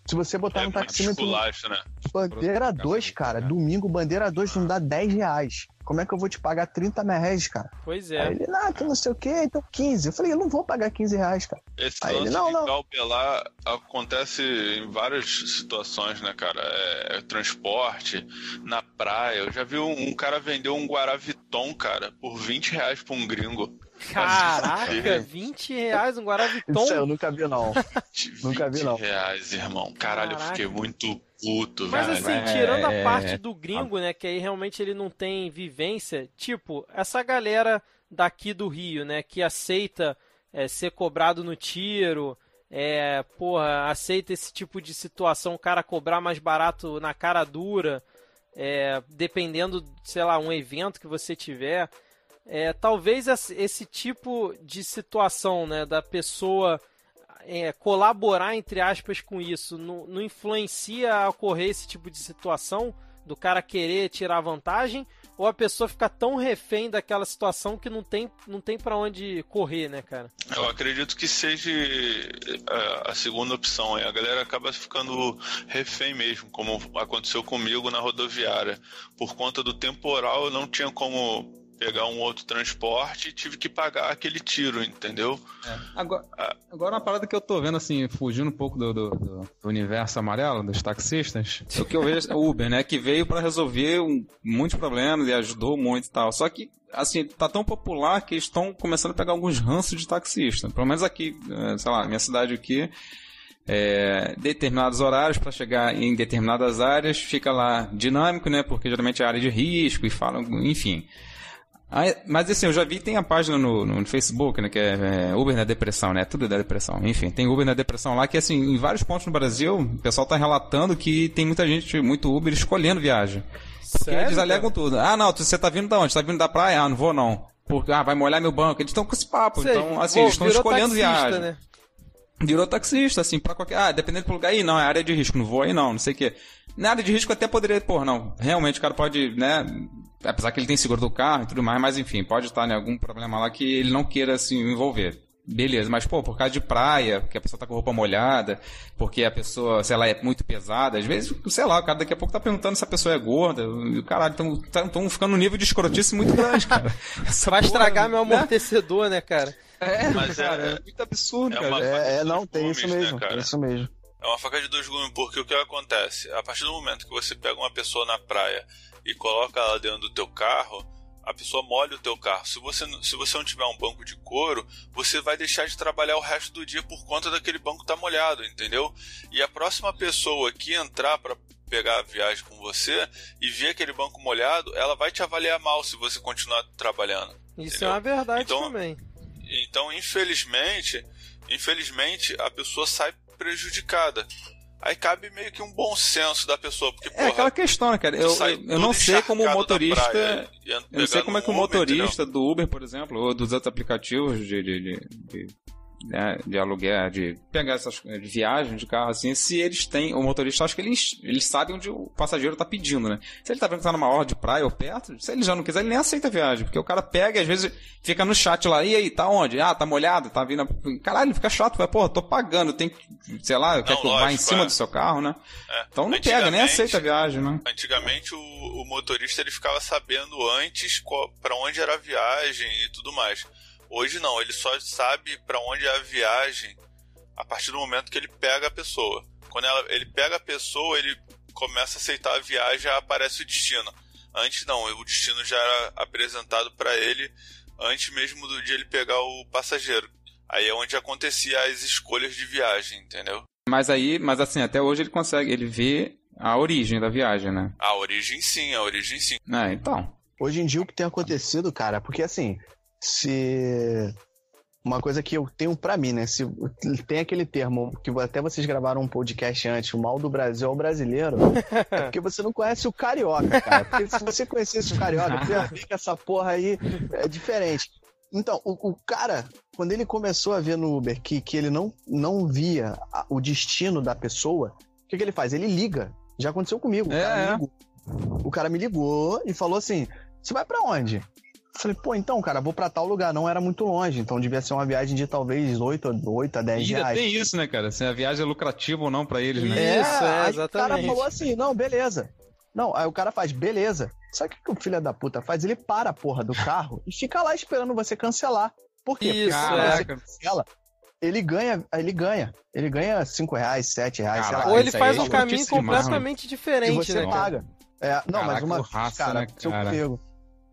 Se você botar É no muito taxímetro. né? Bandeira 2, cara. Domingo, bandeira 2 não dá 10 reais. Como é que eu vou te pagar 30 merréis, cara? Pois Aí é. ele, ah, que não sei o quê, então 15. Eu falei, eu não vou pagar 15 reais, cara. Esse Aí ele, não, de não. galpelar acontece em várias situações, né, cara? É, transporte, na praia. Eu já vi um, um cara vender um Guaraviton, cara, por 20 reais pra um gringo. Caraca, 20 reais um Isso aí eu Guaraviton. nunca vi, não. 20 Nunca vi, não. reais, irmão. Caralho, eu Caraca. fiquei muito puto, Mas velho. assim, É, tirando a é, parte é. do gringo, né, que aí realmente ele não tem vivência, tipo, essa galera daqui do Rio, né, que aceita é, ser cobrado no tiro, é, porra, aceita esse tipo de situação, o cara cobrar mais barato na cara dura, é, dependendo, sei lá, um evento que você tiver. É, talvez esse esse tipo de situação, né, da pessoa é, colaborar, entre aspas, com isso, não, não influencia a ocorrer esse tipo de situação do cara querer tirar vantagem ou a pessoa ficar tão refém daquela situação que não tem, não tem para onde correr, né, cara? Eu acredito que seja é, a segunda opção. A galera acaba ficando refém mesmo, como aconteceu comigo na rodoviária. Por conta do temporal, eu não tinha como pegar um outro transporte e tive que pagar aquele tiro, entendeu? Agora, agora uma parada que eu tô vendo, assim, fugindo um pouco do, do- do- do universo amarelo, dos taxistas, o que eu vejo é o Uber, né? Que veio pra resolver um- muitos problemas e ajudou muito e tal. Só que, assim, tá tão popular que eles estão começando a pegar alguns ranços de taxista. Pelo menos aqui, eh, sei lá, minha cidade aqui. é, determinados horários para chegar em determinadas áreas, fica lá dinâmico, né? Porque geralmente é área de risco e falam, enfim. Aí, mas assim, eu já vi, tem a página no, no Facebook, né, que é, é Uber na Depressão, né, tudo da depressão, enfim, tem Uber na Depressão lá, que assim, em vários pontos no Brasil, o pessoal tá relatando que tem muita gente, muito Uber escolhendo viagem. Porque eles cara? alegam tudo. Ah, não, você tá vindo da onde? Tá vindo da praia? Ah, não vou não. Porque, ah, vai molhar meu banco. Eles estão com esse papo. Seja, então, assim, eles estão escolhendo taxista, viagem. Né? Virou taxista, assim, pra qualquer. Ah, dependendo do lugar aí, não, é área de risco, não vou aí não, não sei o quê. Na área de risco até poderia, pô, não, realmente o cara pode, né, apesar que ele tem seguro do carro e tudo mais, mas enfim, pode estar em algum problema lá que ele não queira se envolver. Beleza, mas pô, por causa de praia, porque a pessoa tá com roupa molhada, porque a pessoa, sei lá, é muito pesada, às vezes, sei lá, o cara daqui a pouco tá perguntando se a pessoa é gorda, e o caralho, estão ficando num nível de escrotice muito grande, cara. Essa Vai porra, estragar meu né? amortecedor, né, cara? É, Mas é- cara, é, muito absurdo, é cara. É, é, não, tem isso né, mesmo. cara? tem isso mesmo. É uma faca de dois gumes, porque o que acontece? A partir do momento que você pega uma pessoa na praia e coloca ela dentro do teu carro, a pessoa molha o teu carro. Se você, não- se você não tiver um banco de couro, você vai deixar de trabalhar o resto do dia por conta daquele banco estar molhado, entendeu? E a próxima pessoa que entrar para pegar a viagem com você e ver aquele banco molhado, ela vai te avaliar mal se você continuar trabalhando. Isso Entendeu? é uma verdade Então, também. Então, infelizmente, infelizmente a pessoa sai prejudicada. Aí cabe meio que um bom senso da pessoa, porque É porra, aquela questão, né, cara? Eu, eu, não sei como o motorista. praia e Eu não sei como é que o um Uber, motorista do Uber, por exemplo, ou dos outros aplicativos de, de, de, de, né, de aluguel, de pegar essas de viagem de carro assim, se eles têm, o motorista, acho que eles, eles sabem onde o passageiro tá pedindo, né? Se ele tá vendo que tá numa hora de praia ou perto, se ele já não quiser, ele nem aceita a viagem, porque o cara pega e às vezes fica no chat lá, e aí, tá onde? Ah, tá molhado, tá vindo. a- Caralho, fica chato, vai, porra, tô pagando, tem que, sei lá, quer que eu vá em cima é. do seu carro, né? É. Então não pega, nem aceita a viagem, né? Antigamente o, o motorista ele ficava sabendo antes para onde era a viagem e tudo mais. Hoje não, ele só sabe para onde é a viagem a partir do momento que ele pega a pessoa. Quando ela- ele pega a pessoa, ele começa a aceitar a viagem, já aparece o destino. Antes não, o destino já era apresentado para ele antes mesmo do dia ele pegar o passageiro. Aí é onde acontecia as escolhas de viagem, entendeu? Mas aí, mas assim, até hoje ele consegue, ele vê a origem da viagem, né? A origem sim, a origem sim. É, então. Hoje em dia o que tem acontecido, cara, porque assim, se uma coisa que eu tenho pra mim, né? Se tem aquele termo que até vocês gravaram um podcast antes, o mal do Brasil ao brasileiro, é porque você não conhece o carioca, cara. Porque se você conhecesse o carioca, você ia ver que essa porra aí é diferente. Então, o, o cara, quando ele começou a ver no Uber que, que ele não, não via a- o destino da pessoa, o que, que ele faz? Ele liga. Já aconteceu comigo. O É, cara me é. ligou. O cara me ligou e falou assim: Você vai pra onde? Falei, pô, então, cara, vou pra tal lugar, não era muito longe, então devia ser uma viagem de talvez 8, 8 a 10 E ainda reais. tem isso, né, cara? Se a viagem é lucrativa ou não pra eles, né? É. Isso, é, exatamente. O cara falou assim, não, beleza. Não, aí o cara faz, beleza. Sabe o que, que o filho da puta faz? Ele para a porra do carro e fica lá esperando você cancelar. Por quê? Isso, Porque é. você cancela, ele ganha, ele ganha. Ele ganha 5 reais, 7 reais, sei lá. Caraca, Ou ele faz aí um é caminho completamente E diferente, você né, paga. É, não, mas Caraca, uma o vez, raça, cara, né, cara? comigo.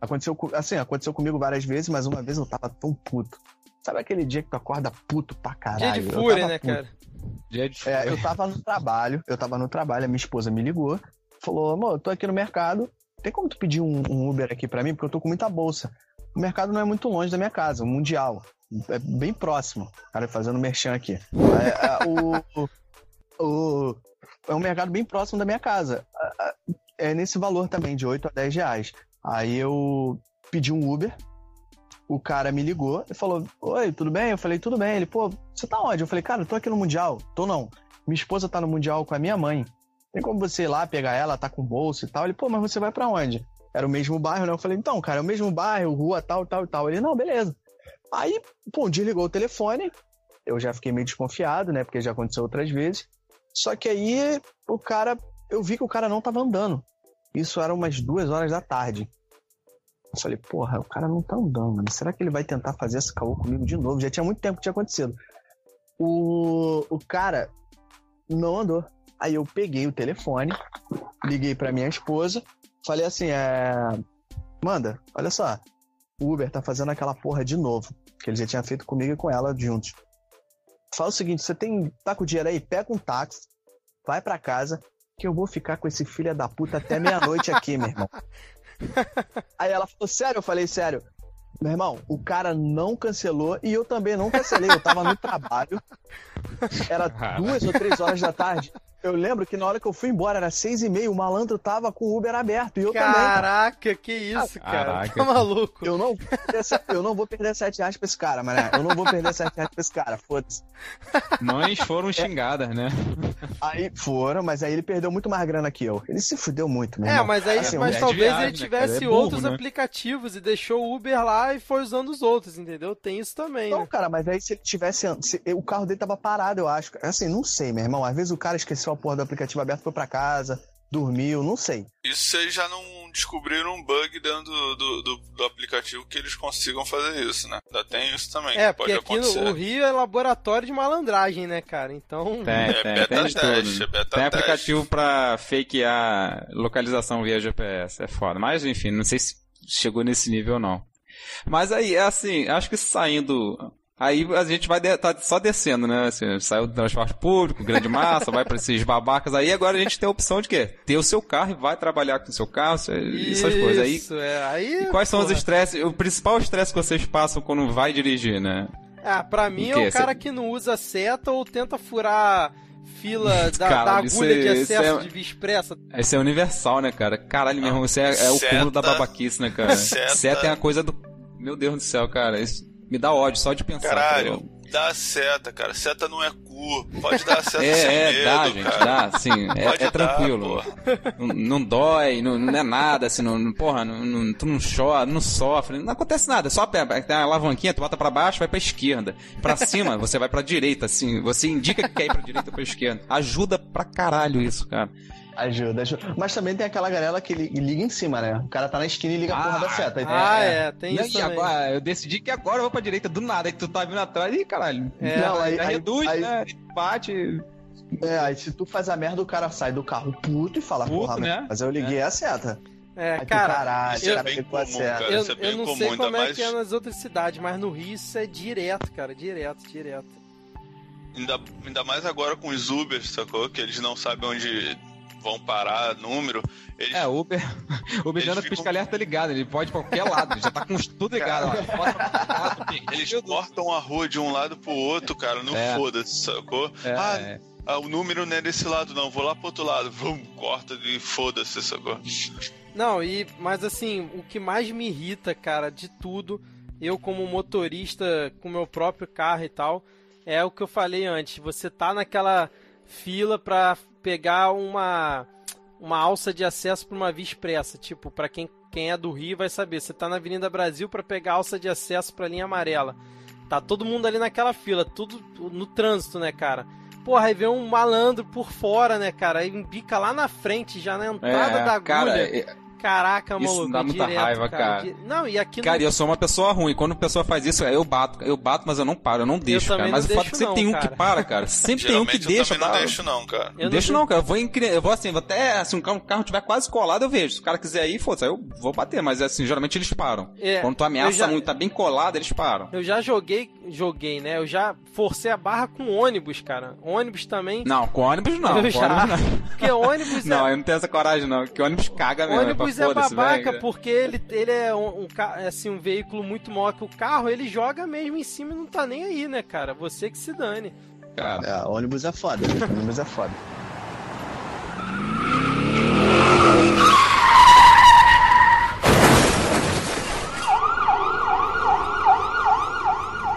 Aconteceu, co- assim, aconteceu comigo várias vezes, mas uma vez eu tava tão puto. Sabe aquele dia que tu acorda puto pra caralho? Dia de Eu fúria, né, puto. cara? Dia de É, eu tava no trabalho, eu tava no trabalho, a minha esposa me ligou, falou, amor, eu tô aqui no mercado, tem como tu pedir um, um Uber aqui pra mim? Porque eu tô com muita bolsa. O mercado não é muito longe da minha casa, o Mundial. É bem próximo. Cara, fazendo merchan aqui. É, é, o, o- é um mercado bem próximo da minha casa. É nesse valor também, de 8 a 10 reais. Aí eu pedi um Uber, o cara me ligou e falou: Oi, tudo bem? Eu falei, tudo bem. Ele, pô, você tá onde? Eu falei, cara, eu tô aqui no Mundial. Tô não. Minha esposa tá no Mundial com a minha mãe. Tem como você ir lá pegar ela, tá com bolsa e tal? Ele, pô, mas você vai pra onde? Era o mesmo bairro, né? Eu falei, então, cara, é o mesmo bairro, rua tal, tal e tal. Ele, não, beleza. Aí, pô, desligou o telefone. Eu já fiquei meio desconfiado, né? Porque já aconteceu outras vezes. Só que aí, o cara, eu vi que o cara não tava andando. Isso era umas duas horas da tarde. Eu falei, porra, o cara não tá andando, mano. Será que ele vai tentar fazer esse caô comigo de novo? Já tinha muito tempo que tinha acontecido. O, o cara não andou. Aí eu peguei o telefone, liguei pra minha esposa, falei assim, é... Manda, olha só, o Uber tá fazendo aquela porra de novo, que ele já tinha feito comigo e com ela juntos. Fala o seguinte, você tem, tá com dinheiro aí? Pega um táxi, vai pra casa, que eu vou ficar com esse filho da puta até meia-noite aqui, meu irmão. Aí ela falou, sério? Eu falei, sério. Meu irmão, o cara não cancelou e eu também não cancelei. Eu tava no trabalho. Era duas ou três horas da tarde. Eu lembro que na hora que eu fui embora, era seis e meia, o malandro tava com o Uber aberto. E eu também. Caraca, que isso, cara. Caraca. Tá maluco? Eu não, vou perder se- eu não vou perder sete reais pra esse cara, mané. Eu não vou perder sete reais pra esse cara, foda-se. Mães foram xingadas, né? Aí foram, mas aí ele perdeu muito mais grana que eu. Ele se fudeu muito, meu É, mas aí, Assim, mas é talvez viagem, ele né, tivesse cara? É burro, outros né? aplicativos e deixou o Uber lá e foi usando os outros, entendeu? Tem isso também, Não, né? cara, mas aí se ele tivesse. se- o carro dele tava parado, eu acho. Assim, não sei, meu irmão. Às vezes o cara esqueceu a porra do aplicativo aberto, foi pra casa, dormiu, não sei. Isso vocês já não descobriram um bug dentro do, do, do- do aplicativo que eles consigam fazer isso, né? Ainda tem isso também. É, que porque pode aqui acontecer. no o Rio é laboratório de malandragem, né, cara? Então. Tem, É tem, beta tem de teste, tudo. é beta Tem teste. aplicativo pra fakear localização via GPS, é foda. Mas enfim, não sei se chegou nesse nível ou não. Mas aí, é assim, acho que saindo. Aí a gente vai de- tá só descendo, né? Assim, saiu do transporte público, grande massa, vai pra esses babacas. Aí agora a gente tem a opção de quê? Ter o seu carro e vai trabalhar com o seu carro, isso- essas coisas. Aí, Isso, é. Aí. e quais são os porra. estresses? O principal estresse que vocês passam quando vai dirigir, né? Ah, pra mim O é o cara que não usa seta ou tenta furar fila da, Cara, da isso agulha de é- isso excesso é- de via expressa. Esse é universal, né, cara? Caralho, meu irmão, isso é, é o cúmulo da babaquice, né, cara? Seta- Seta é a coisa do. Meu Deus do céu, cara. Isso me dá ódio só de pensar. Caralho, cara. dá seta, cara. Seta não é cu. Pode dar seta sem É, é, medo, dá, gente, cara. dá, sim, é, é dar, tranquilo. não, não dói, não, não é nada, assim, não, porra, não, não- tu não chora, não sofre, não acontece nada, só tem uma alavanquinha, tu bota pra baixo, vai pra esquerda, pra cima, você vai pra direita, assim, você indica que quer ir pra direita ou pra esquerda. Ajuda pra caralho isso, cara. Ajuda, ajuda. Mas também tem aquela galera que li- liga em cima, né? O cara tá na esquina e liga a porra Ah, da seta. aí tem- Ah, é, tem E isso aí, agora, eu decidi que agora eu vou pra direita do nada, aí tu tá vindo atrás, e caralho. É, Não, aí- aí, aí- reduz, aí- né? Bate. É, aí se tu faz a merda, o cara sai do carro puto e fala, Puto, porra, né? mas eu liguei a seta. É, Aí tu, cara, caralho, isso é o cara bem ligou a comum, seta. cara. eu, isso é bem eu não comum, sei como é mais- que é nas outras cidades, mas no Rio isso é direto, cara, direto, direto. Ainda, ainda mais agora com os Ubers, sacou? Que eles não sabem onde vão parar, número. Eles É, o Uber, o Uber já anda ficam- pisca-alerta tá ligado, ele pode ir pra qualquer lado, ele já tá com tudo ligado. lá. Bota pra qualquer lado, Eles cortam a rua de um lado pro outro, cara, não É. foda-se, sacou? É, ah, é. ah, o número não é desse lado, não, vou lá pro outro lado. Vum, corta e foda-se, sacou? Não, e mas assim, o que mais me irrita, cara, de tudo, eu como motorista com meu próprio carro e tal, é o que eu falei antes. Você tá naquela fila pra pegar uma uma alça de acesso pra uma via expressa, tipo, pra quem quem é do Rio vai saber. Você tá na Avenida Brasil para pegar a alça de acesso pra linha amarela. Tá todo mundo ali naquela fila, tudo no trânsito, né, cara? Porra, aí vem um malandro por fora, né, cara? Aí embica lá na frente, já na entrada É, da cara, agulha. é- Caraca, Isso maluco. dá muita direto, raiva, cara. Di- Não, e aqui Cara, no... eu sou uma pessoa ruim. Quando a pessoa faz isso, eu bato. Eu bato, mas eu não paro, eu não deixo, também cara. Mas não o fato é que deixo sempre não, tem um cara. que para, cara. Sempre tem um que eu deixa, também não tá? deixo, não, cara. Eu Deixa não, cara. Eu vou, em, eu vou assim, vou até. Se um carro, um carro tiver quase colado, eu vejo. Se o cara quiser ir, foda-se, aí eu vou bater. Mas assim, geralmente eles param. É, Quando tu ameaça eu já- muito, tá bem colado, eles param. Eu já joguei, joguei, né? Eu já forcei a barra com ônibus, cara. Ônibus também. Não, com ônibus não. eu com já. ônibus não. Porque ônibus Não, é. eu não tenho essa coragem, não. Que ônibus caga mesmo. Ônibus pra é foda-se, babaca velho. porque ele, ele é um, um ca- assim, um veículo muito maior que o carro, ele joga mesmo em cima e não tá nem aí, né, cara? Você que se dane. Cara, É, ônibus é foda. ônibus é foda.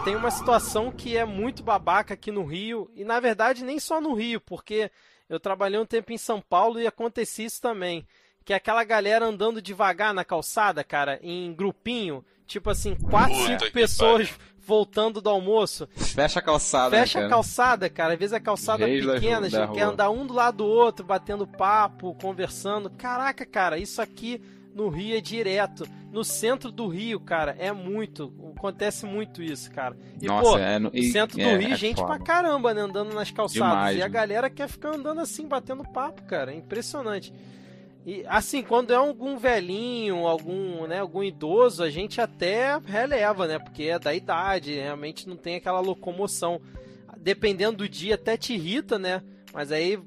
Tem uma situação que é muito babaca aqui no Rio, e na verdade nem só no Rio, porque eu trabalhei um tempo em São Paulo e acontecia isso também. Que é aquela galera andando devagar na calçada, cara, em grupinho, tipo assim, quatro, Puta cinco pessoas voltando do almoço. fecha a calçada. né, Fecha a calçada, cara. Às vezes a calçada Reis da pequena, já da quer rua. andar um do lado do outro, batendo papo, conversando. Caraca, cara, isso aqui no Rio é direto. No centro do Rio, cara, é muito. Acontece muito isso, cara. E, Nossa, pô, é. no- e- centro é, do Rio, é gente foda. pra caramba, né? Andando nas calçadas. Demais, e a né? galera quer ficar andando assim, batendo papo, cara. É impressionante. E assim, quando é algum velhinho, algum, né, algum idoso, a gente até releva, né? Porque é da idade, realmente não tem aquela locomoção. Dependendo do dia, até te irrita, né? Mas aí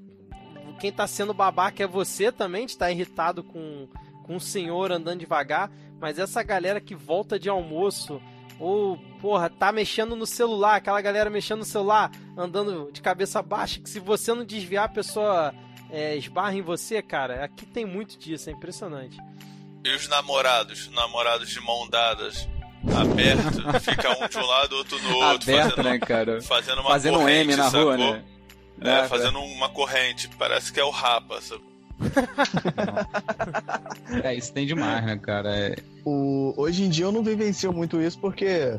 quem tá sendo babaca é você também, de estar irritado com, com um senhor andando devagar. Mas essa galera que volta de almoço, ou, porra, tá mexendo no celular, aquela galera mexendo no celular, andando de cabeça baixa, que se você não desviar, a pessoa é, esbarra em você, cara. Aqui tem muito disso, é impressionante. E os namorados, namorados de mão dadas, aberto, fica um de um lado, outro no outro, Aberto, fazendo, né, cara? fazendo uma Fazendo um corrente, M na sacou? rua, né? É, É, fazendo uma corrente, parece que é o Rapa, sabe? É, isso tem demais, né, cara? É, O, hoje em dia eu não vivencio muito isso porque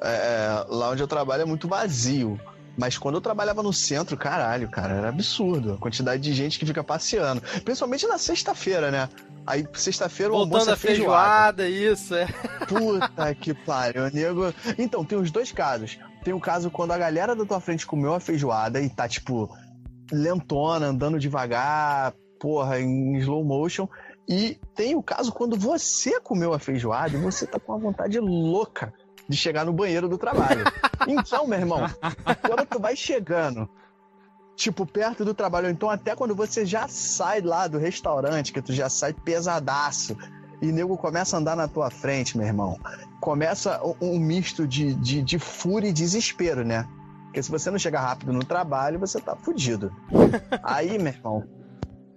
é, lá onde eu trabalho é muito vazio. Mas quando eu trabalhava no centro, caralho, cara, era absurdo. A quantidade de gente que fica passeando. Principalmente na sexta-feira, né? Aí, sexta-feira, o almoço Voltando é a feijoada. feijoada, isso, é. Puta que pariu, nego. Então, tem os dois casos. Tem o caso quando a galera da tua frente comeu a feijoada e tá, tipo, lentona, andando devagar, porra, em slow motion. E tem o caso quando você comeu a feijoada e você tá com uma vontade louca de chegar no banheiro do trabalho. Então, meu irmão, quando tu vai chegando, tipo, perto do trabalho, então até quando você já sai lá do restaurante, que tu já sai pesadaço, e nego começa a andar na tua frente, meu irmão, começa um, um misto de, de, de fúria e desespero, né? Porque se você não chegar rápido no trabalho, você tá fudido. Aí, meu irmão,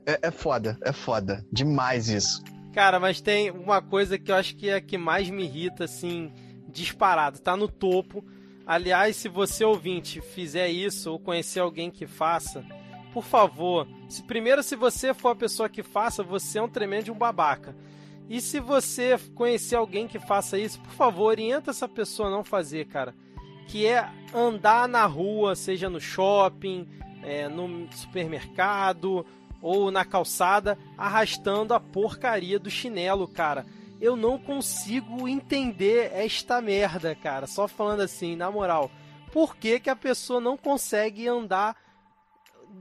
é, é foda, é foda. Demais isso. Cara, mas tem uma coisa que eu acho que é a que mais me irrita, assim, disparado. Tá no topo. Aliás, se você ouvinte fizer isso ou conhecer alguém que faça, por favor, se primeiro se você for a pessoa que faça, você é um tremendo um babaca. E se você conhecer alguém que faça isso, por favor, orienta essa pessoa a não fazer, cara. Que é andar na rua, seja no shopping, é, no supermercado ou na calçada, arrastando a porcaria do chinelo, cara. Eu não consigo entender esta merda, cara. Só falando assim, na moral. Por que, que a pessoa não consegue andar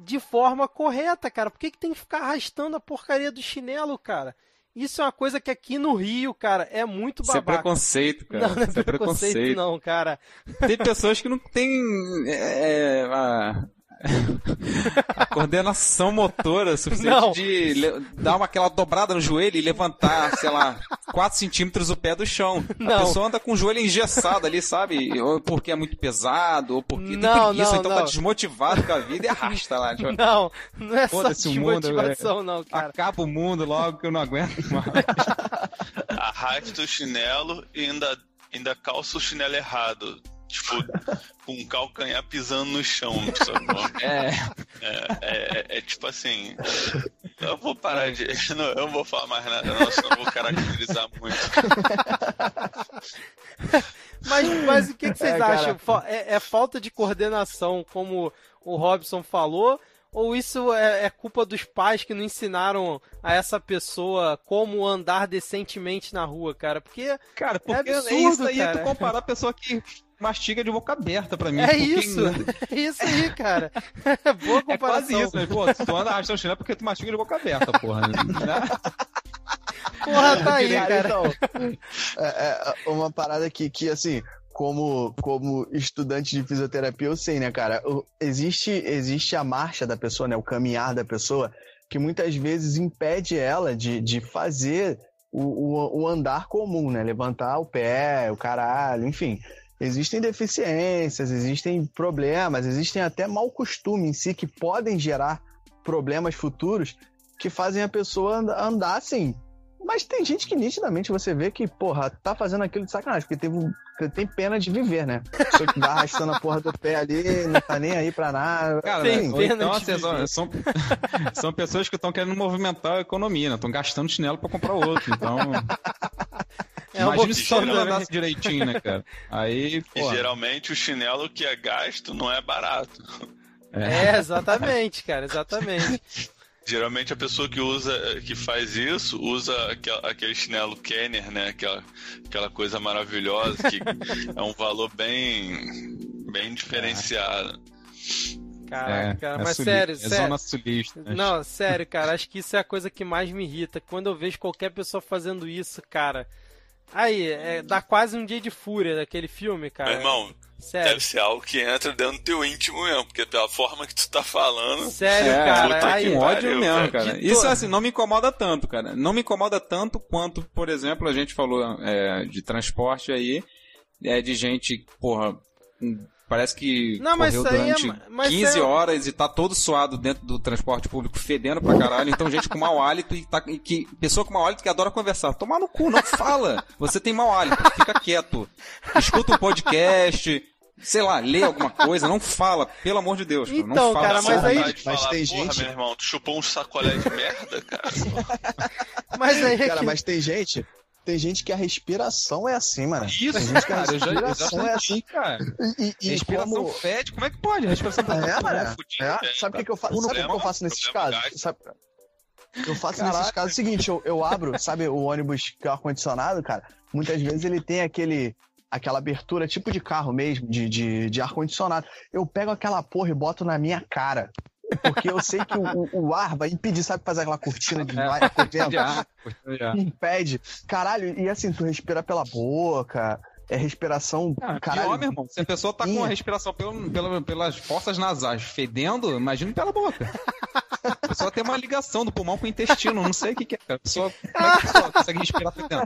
de forma correta, cara? Por que, que tem que ficar arrastando a porcaria do chinelo, cara? Isso é uma coisa que aqui no Rio, cara, é muito Isso é babaca. preconceito, cara. Não, não é Isso é preconceito, preconceito. não, cara. Tem pessoas que não têm é, a, a coordenação motora suficiente Não. de dar uma, aquela dobrada no joelho e levantar, sei lá, 4 centímetros o pé do chão. Não. A pessoa anda com o joelho engessado ali, sabe? Ou porque é muito pesado, ou porque Não, tem preguiça, não, então não. tá desmotivado com a vida e arrasta lá. Tipo, Não, não é só Foda-se o mundo, desmotivação, não, cara. acaba o mundo logo que eu não aguento mais. Arrasta o chinelo e ainda, ainda calça o chinelo errado. Tipo, com o calcanhar pisando no chão, sacou? É, É, é, é tipo assim. Eu vou parar de. Não, eu não vou falar mais nada, não, senão eu vou caracterizar muito. mas, mas o que, que vocês É, acham? É, é falta de coordenação, como o Robson falou? Ou isso é, é culpa dos pais que não ensinaram a essa pessoa como andar decentemente na rua, cara? Porque Cara, porque é, absurdo, isso aí, cara. tu comparar a pessoa que mastiga de boca aberta pra mim. é porque- isso, é isso aí, cara. Boa É comparação. quase isso, mas, pô, se tu anda arrastando chinelo é porque tu mastiga de boca aberta, porra. né? Porra, tá aí, Cara, cara. então, é, é uma parada que, que assim, como, como estudante de fisioterapia, eu sei, né, cara? Existe, existe a marcha da pessoa, né? O caminhar da pessoa, que muitas vezes impede ela de, de fazer o, o, o andar comum, né? Levantar o pé, o caralho, enfim. Existem deficiências, existem problemas, existem até mau costume em si que podem gerar problemas futuros que fazem a pessoa and- andar assim, mas tem gente que nitidamente você vê que, porra, tá fazendo aquilo de sacanagem, porque teve um, tem pena de viver, né? Pessoa que vai arrastando a porra do pé ali, não tá nem aí pra nada. Cara, Tem né? Então, de assim, são, viver. são, são pessoas que estão querendo movimentar a economia, né? Estão gastando chinelo pra comprar outro. Então, É imagina se só também. andasse direitinho, né, cara? Aí, E pô. geralmente o chinelo que é gasto não é barato. É, exatamente, cara, exatamente. Geralmente a pessoa que usa, que faz isso, usa aquel- aquele chinelo Kenner, né? Aquela, aquela coisa maravilhosa que é um valor bem, bem diferenciado. Caraca, cara, é mas suli- sério, é sério. zona sulista. né? Não, sério, cara, acho que isso é a coisa que mais me irrita. Quando eu vejo qualquer pessoa fazendo isso, cara. Aí, é, dá quase um dia de fúria daquele filme, cara. Meu irmão, sério. deve ser algo que entra dentro do teu íntimo mesmo, porque pela forma que tu tá falando. Sério, É, cara. puta aí, que com ódio pariu, mesmo, velho. cara. De Isso, assim, não me incomoda tanto, cara. Não me incomoda tanto quanto, por exemplo, a gente falou é, de transporte aí, é, de gente, porra, parece que Não, mas correu é- durante mas 15 isso é- horas e tá todo suado dentro do transporte público, fedendo pra caralho. Então, gente com mau hálito e, tá, e que pessoa com mau hálito que adora conversar. Tomar no cu, não fala. Você tem mau hálito, fica quieto. Escuta um podcast, sei lá, lê alguma coisa, não fala, pelo amor de Deus. cara, não Então, fala. cara, mas aí- Mas falar, tem gente- meu irmão, tu chupou um sacolé de merda, cara. Mas aí é Cara, que- mas tem gente, tem gente que a respiração é assim, mano. Isso, Tem gente que a cara, eu já respiração é assim. cara. E, e- respiração como... fede, como é que pode? Respiração É, fede. mano. fudido, É, é, sabe o que, que eu faço? Problema- Sabe o que eu faço nesses casos? Sabe? Eu faço Caraca. nesses casos o seguinte, eu, eu abro, sabe, o ônibus que é ar-condicionado, cara, muitas vezes ele tem aquele aquela abertura tipo de carro mesmo, de, de, de ar-condicionado. Eu pego aquela porra e boto na minha cara. Porque eu sei que o, o- ar vai impedir, sabe, fazer aquela cortina de ar dentro? De ar, de ar. Impede. Caralho, e assim, tu respira pela boca, é respiração. Ah, caralho, pior, meu irmão. Se a pessoa tá com a respiração pelo, pelo- pelas fossas nasais fedendo, imagina pela boca. A pessoa tem uma ligação do pulmão com o intestino, não sei o que, que é. cara. A pessoa, como é que a pessoa consegue respirar fedendo?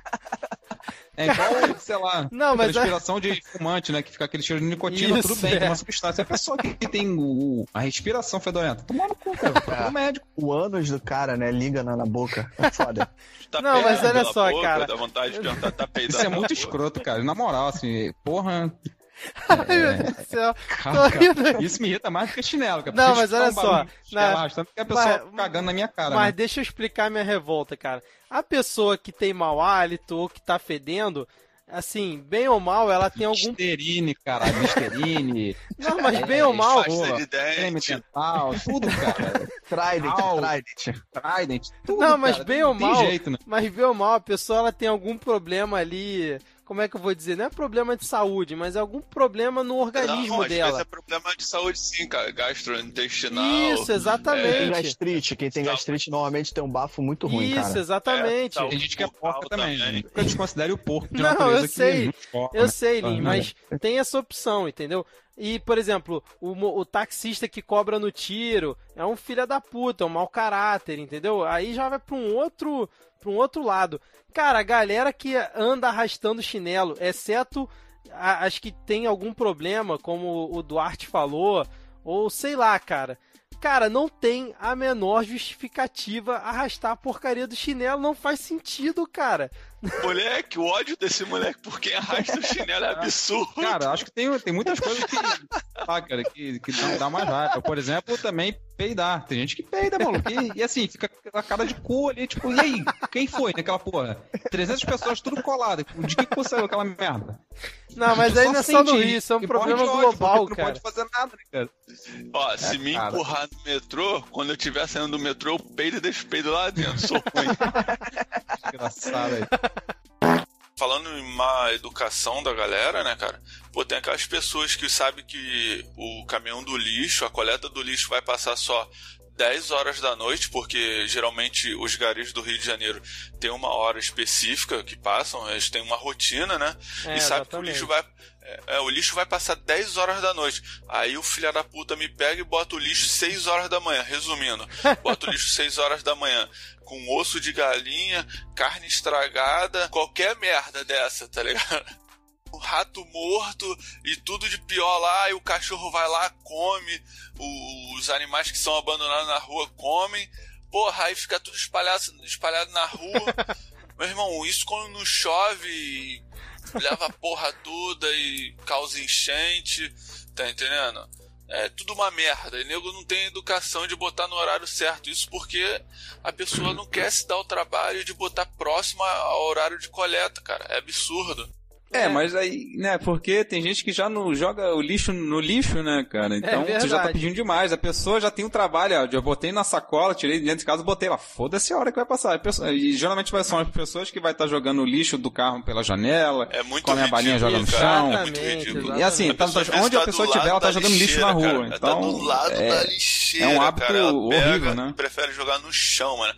É igual, sei lá, Não, mas é- respiração de fumante, né? Que fica aquele cheiro de nicotina, Isso, tudo bem, é. tem uma substância. A pessoa que tem o- a respiração fedorenta, toma no cu, cara. Procura um médico. o ânus do cara, né, liga na, na boca. É foda. Tá Não, mas olha só, boca, cara. Dá vontade de perguntar, tá Isso é muito boca? escroto, cara. Na moral, assim, porra. Ai, meu Deus do céu. Cara. Isso me irrita mais do que chinelo, cara. Não, mas olha um só, na- arrastando que a pessoa mas- cagando na minha cara. Mas né? deixa eu explicar minha revolta, cara. A pessoa que tem mau hálito ou que tá fedendo, assim, bem ou mal, ela tem algum. Listerine, caralho, Listerine, Não, mas bem ou mal. Pasta de creme dental, tudo, cara. Trident. Trident. Trident, tudo, Não, mas cara. bem Não ou tem mal, jeito, né? mas bem ou mal, a pessoa ela tem algum problema ali. Como é que eu vou dizer? Não é problema de saúde, mas é algum problema no organismo não, dela. é problema de saúde sim, cara. Gastrointestinal. Isso, Quem tem exatamente. gastrite, quem tem gastrite normalmente tem um bafo muito ruim, Isso, cara. exatamente. É. Tem gente que é porca Porco também, também. né? Nunca desconsidere o porco de Não, eu que sei. Eu né? sei, Lin, Ah, mas tem essa opção, entendeu? E, por exemplo, o, o taxista que cobra no tiro é um filho da puta, é um mau caráter, entendeu? Aí já vai pra um outro, pra um outro lado. Cara, a galera que anda arrastando chinelo, exceto as que tem algum problema, como o Duarte falou, ou sei lá, cara. Cara, não tem a menor justificativa arrastar a porcaria do chinelo, não faz sentido, cara. Moleque, o ódio desse moleque por quem arrasta o chinelo é absurdo. Cara, acho que tem, tem muitas coisas que lá, cara, que, que dá, dá mais raiva. Por exemplo, também peidar. Tem gente que peida, maluco. E, e assim, fica com a cara de cu ali, tipo, e aí? Quem foi naquela porra? 300 pessoas tudo colado. De que saiu aquela merda? Não, mas aí não é só no Rio, isso é um problema global, cara. Não pode fazer nada, né, cara? Ó, é, se me cara. empurrar no metrô, quando eu estiver saindo do metrô, eu peido e deixo o peido lá dentro. Sou ruim. Engraçado aí falando em má educação da galera, né, cara? Pô, tem aquelas pessoas que sabem que o caminhão do lixo, a coleta do lixo vai passar só 10 horas da noite, porque geralmente os garis do Rio de Janeiro têm uma hora específica que passam, eles têm uma rotina, né? É, e sabe exatamente. que o lixo vai. É, é, o lixo vai passar 10 horas da noite. Aí o filho da puta me pega e bota o lixo 6 horas da manhã. Resumindo, bota o lixo 6 horas da manhã. Com osso de galinha, carne estragada, qualquer merda dessa, tá ligado? O rato morto e tudo de pior lá, e o cachorro vai lá, come, os animais que são abandonados na rua comem, porra, aí fica tudo espalhado, espalhado na rua. Meu irmão, isso quando não chove, leva a porra toda e causa enchente, tá entendendo? É tudo uma merda. E nego não tem educação de botar no horário certo. Isso porque a pessoa não quer se dar o trabalho de botar próximo ao horário de coleta, cara. É absurdo. É, é, mas aí, né, porque tem gente que já não joga o lixo no lixo, né, cara? Então é você já tá pedindo demais. A pessoa já tem um trabalho, ó, eu botei na sacola, tirei dentro de casa, botei lá, foda-se a hora que vai passar. E geralmente são as pessoas que vai estar tá jogando o lixo do carro pela janela, é muito come a balinha joga no chão. É e assim, tá, onde a pessoa estiver, ela tá jogando lixo na rua. Cara, então, tá do lado é, da lixeira, é um hábito cara, horrível, pega, né? Prefere jogar no chão, mano.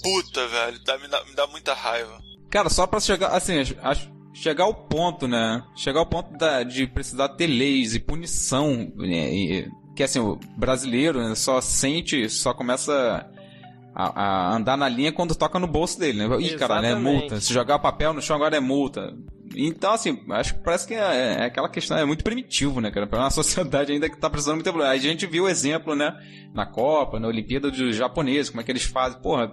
Puta, velho, dá, me, dá, me dá muita raiva. Cara, só pra chegar, assim, acho chegar ao ponto, né? Chegar ao ponto da, de precisar ter leis e punição. Né? E, que assim, o brasileiro né, só sente, só começa a, a, andar na linha quando toca no bolso dele, né? Ih, cara, né? Multa. Se jogar papel no chão agora é multa. Então, assim, acho que parece que é, é aquela questão, é muito primitivo, né, cara? Para uma sociedade ainda que tá precisando muito. A gente viu o exemplo, né? Na Copa, na Olimpíada dos japoneses, como é que eles fazem. Porra,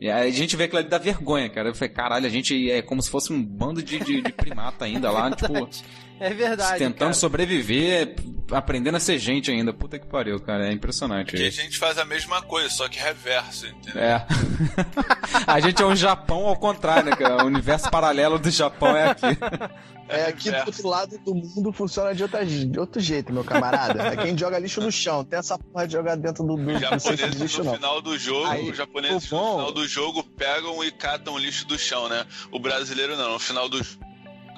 e aí a gente vê aquilo ali da vergonha, cara. Eu falei, caralho, a gente é como se fosse um bando de, de, de primata ainda lá, tipo. É verdade. Tentando cara. sobreviver, aprendendo a ser gente ainda. Puta que pariu, cara. É impressionante. Aqui a gente faz a mesma coisa, só que reverso, entendeu? É. a gente é um Japão ao contrário, né, cara? O universo paralelo do Japão é aqui. É, aqui do outro lado do mundo funciona de, outra, de outro jeito, meu camarada. É quem joga lixo no chão. Tem essa porra de jogar dentro do, do, japoneses, do lixo, no não. final do jogo, Aí, os japoneses no final do jogo pegam e catam o lixo do chão, né? O brasileiro não. No final do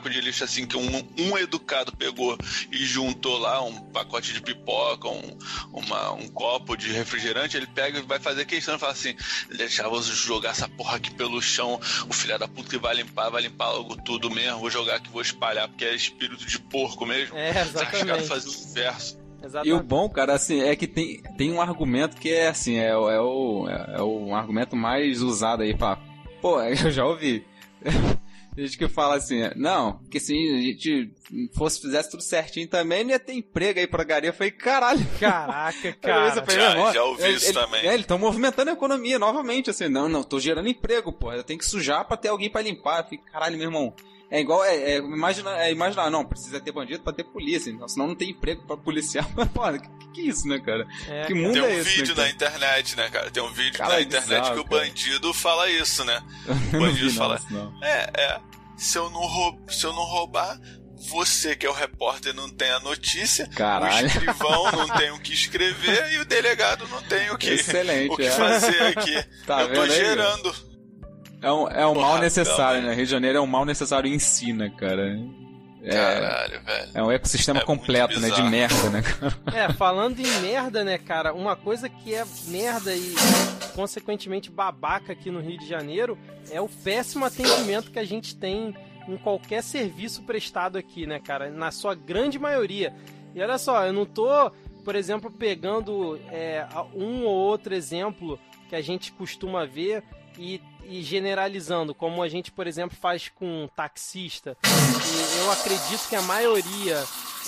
de lixo assim que um, um educado pegou e juntou lá um pacote de pipoca, um, uma, um copo de refrigerante, ele pega e vai fazer questão e fala assim: deixar vou jogar essa porra aqui pelo chão, o filho da puta que vai limpar, vai limpar logo tudo mesmo, vou jogar aqui, vou espalhar, porque é espírito de porco mesmo. É, exatamente. fazer o inverso. Exatamente. E o bom, cara, assim, é que tem, tem um argumento que é assim, é, é, o, é, o argumento mais usado aí pra. Pô, eu já ouvi. Tem gente que fala assim, não, porque se a gente fosse, fizesse tudo certinho também, não ia ter emprego aí pra garia. Eu falei, caralho. Caraca, cara. Eu falei, já, já ouvi ele, isso ele, também. É, eles estão movimentando a economia novamente, assim, não, não, tô gerando emprego, pô. Eu tenho que sujar pra ter alguém pra limpar. Eu falei, caralho, meu irmão. É igual, é, é, imagina, é imaginar, não, precisa ter bandido pra ter polícia, então, senão não tem emprego pra policiar. Mas, pô, que, que é isso, né, cara? É, que mundo tem um é esse? vídeo né, na internet, né, cara? Tem um vídeo cara, na internet bizarro, que o bandido fala isso, né? O bandido fala. Não, é, é se eu não, roub, se eu não roubar, você que é o repórter não tem a notícia, Caralho. o escrivão não tem o que escrever e o delegado não tem o que, Excelente, o que é. fazer aqui. Tá eu tô gerando. É um, é um mal necessário, né? Rio de Janeiro é um mal necessário em si, né, cara? É, Caralho, velho. É um ecossistema é completo, né? De merda, né, cara? É, falando em merda, né, cara? Uma coisa que é merda e, consequentemente, babaca aqui no Rio de Janeiro é o péssimo atendimento que a gente tem em qualquer serviço prestado aqui, né, cara? Na sua grande maioria. E olha só, eu não tô, por exemplo, pegando é, um ou outro exemplo que a gente costuma ver e e generalizando, como a gente, por exemplo, faz com um taxista. E eu acredito que a maioria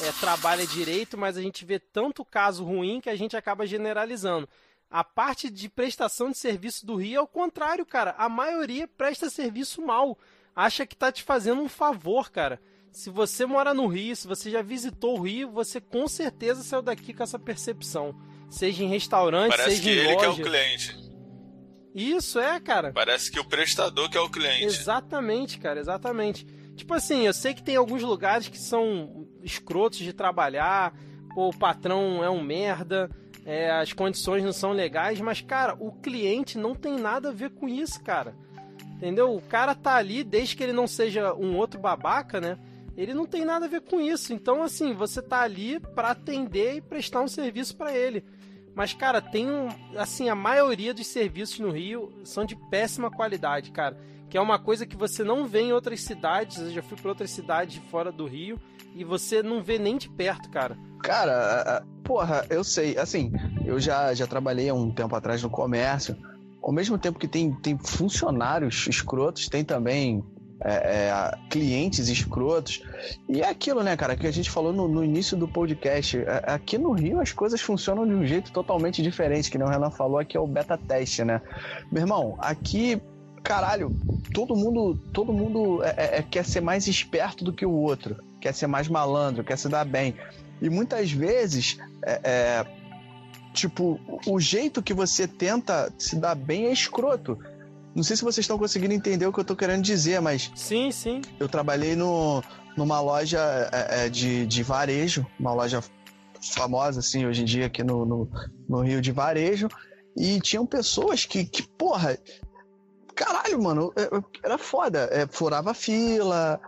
é, trabalha direito, mas a gente vê tanto caso ruim que a gente acaba generalizando. A parte de prestação de serviço do Rio é o contrário, cara. A maioria presta serviço mal. Acha que tá te fazendo um favor, cara. se você mora no Rio, se você já visitou o Rio, você com certeza saiu daqui com essa percepção. Seja em restaurante, Parece seja que em ele loja. que é o cliente. Isso, é, cara. Parece que o prestador que é o cliente. Exatamente, cara, exatamente. Tipo assim, eu sei que tem alguns lugares que são escrotos de trabalhar, pô, o patrão é um merda, é, as condições não são legais, mas, cara, o cliente não tem nada a ver com isso, cara. Entendeu? O cara tá ali, desde que ele não seja um outro babaca, né? Ele não tem nada a ver com isso. Então, assim, você tá ali para atender e prestar um serviço para ele. Mas, cara, tem um. Assim, a maioria dos serviços no Rio são de péssima qualidade, cara. Que é uma coisa que você não vê em outras cidades. Eu já fui para outras cidades fora do Rio e você não vê nem de perto, cara. Cara, porra, eu sei. Assim, eu já, já trabalhei há um tempo atrás no comércio. Ao mesmo tempo que tem, tem funcionários escrotos, tem também é, é, clientes escrotos. E é aquilo, né, cara, que a gente falou no, no início do podcast. É, aqui no Rio as coisas funcionam de um jeito totalmente diferente, que nem o Renan falou, aqui é o beta teste, né? Meu irmão, aqui, caralho, todo mundo, todo mundo é, é, quer ser mais esperto do que o outro, quer ser mais malandro, quer se dar bem. E muitas vezes, é, tipo, o jeito que você tenta se dar bem é escroto. Não sei se vocês estão conseguindo entender o que eu tô querendo dizer, mas. Sim, sim. Eu trabalhei no, numa loja é, de, de varejo, uma loja famosa, assim, hoje em dia aqui no, no, no Rio de Varejo. E tinham pessoas que, que porra. Caralho, mano, era foda. É, furava fila,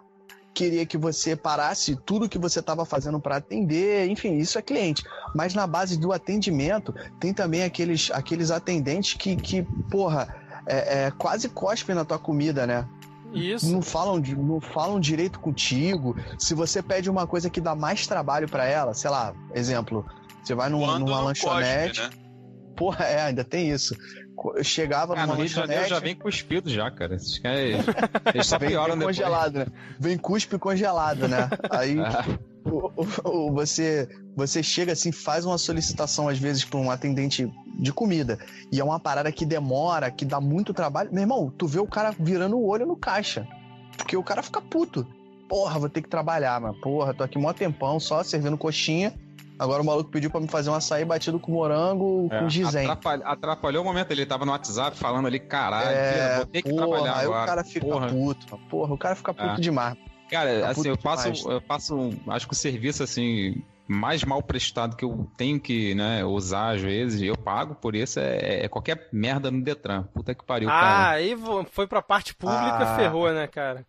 queria que você parasse tudo que você estava fazendo para atender, enfim, isso é cliente. Mas na base do atendimento, tem também aqueles, aqueles atendentes que, que porra, é, é, quase cospem na tua comida, né? Isso. Não falam, não falam direito contigo. Se você pede uma coisa que dá mais trabalho para ela, sei lá, exemplo, você vai num, numa lanchonete. Cospe, né? Porra, é, ainda tem isso. Eu chegava ah, numa no Rio de Janeiro já vem cuspido já, cara. Esses caras, eles só pioram vem congelado, né? Vem cuspe congelado, né? Aí você você chega assim, faz uma solicitação às vezes para um atendente de comida e é uma parada que demora, que dá muito trabalho. Meu irmão, tu vê o cara virando o olho no caixa, porque o cara fica puto. Porra, vou ter que trabalhar, mano. Porra, tô aqui mó tempão só servindo coxinha Agora o maluco pediu pra me fazer um açaí batido com morango é, com gizem. Atrapalhou, atrapalhou o momento, ele tava no WhatsApp falando ali, caralho, é, vou ter que porra, trabalhar aí agora. o cara fica porra. puto. Porra, o cara fica puto é. demais. Cara, fica assim, eu passo, eu passo, acho que o serviço, assim, mais mal prestado que eu tenho que né, usar às vezes, eu pago por isso, é, é qualquer merda no Detran. Puta que pariu, ah, cara. Ah, aí foi pra parte pública, ah. ferrou, né, cara?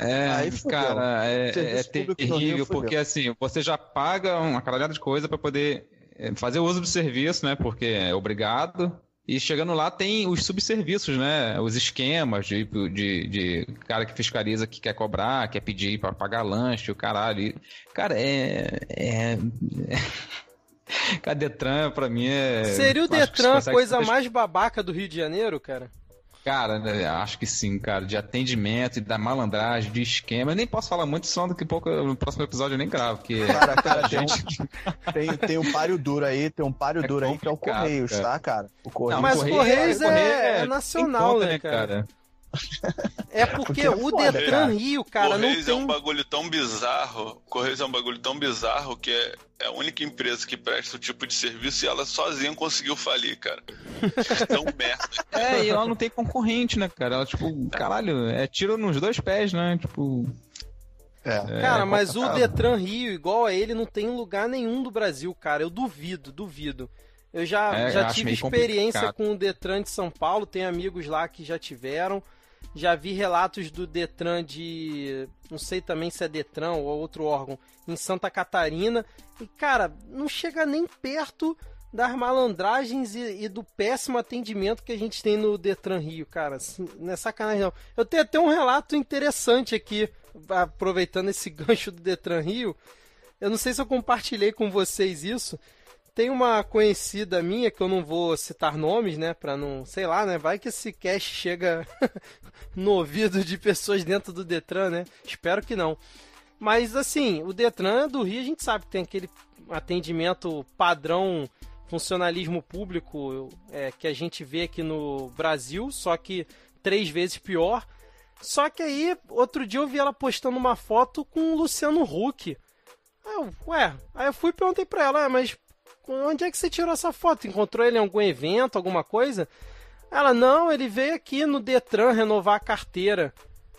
É, Aí cara, é, é terrível, porque assim, você já paga uma caralhada de coisa para poder é, fazer uso do serviço, né? Porque é obrigado. E chegando lá tem os subserviços, né? Os esquemas de, de, de cara que fiscaliza que quer cobrar, quer pedir para pagar lanche, o caralho. E, cara, é. é... Cara, Detran, pra mim é. Seria o Detran a coisa mais babaca do Rio de Janeiro, cara? Cara, né, acho que sim, cara. De atendimento e da malandragem, de esquema. Eu nem posso falar muito, senão daqui a pouco no próximo episódio eu nem gravo. Porque... Cara, cara, tem, um, tem, tem um páreo duro aí, tem um páreo é duro aí que é o Correios, cara. tá, cara? O Correios. Não, mas o Correios, é, é, é, nacional, conta, né, cara? cara? É porque, porque é o foda, Detran cara. Rio, cara, Correios não tem... é um bagulho tão bizarro. Correios é um bagulho tão bizarro que é, é a única empresa que presta o tipo de serviço e ela sozinha conseguiu falir, cara. tão merda. É, e ela não tem concorrente, né, cara? Ela, tipo, caralho, é tiro nos dois pés, né? Tipo. É. é cara, mas o Detran Rio, igual a ele, não tem lugar nenhum do Brasil, cara. Eu duvido, duvido. Eu já, é, já tive experiência complicado. com o Detran de São Paulo, tem amigos lá que já tiveram. Já vi relatos do Detran de. Não sei também se é Detran ou outro órgão, em Santa Catarina. E, cara, não chega nem perto das malandragens e, e, do péssimo atendimento que a gente tem no Detran Rio, cara. Assim, não é sacanagem, não. Eu tenho até um relato interessante aqui, aproveitando esse gancho do Detran Rio. Eu não sei se eu compartilhei com vocês isso. Tem uma conhecida minha, que eu não vou citar nomes, né? Pra não. Sei lá, né? Vai que esse cast chega no ouvido de pessoas dentro do Detran, né? Espero que não. Mas assim, o Detran do Rio a gente sabe que tem aquele atendimento padrão funcionalismo público é, que a gente vê aqui no Brasil, só que três vezes pior. Só que aí, outro dia eu vi ela postando uma foto com o Luciano Huck. Eu, ué, aí eu fui e perguntei pra ela, mas onde é que você tirou essa foto? Encontrou ele em algum evento, alguma coisa? Ela, não, ele veio aqui no Detran renovar a carteira.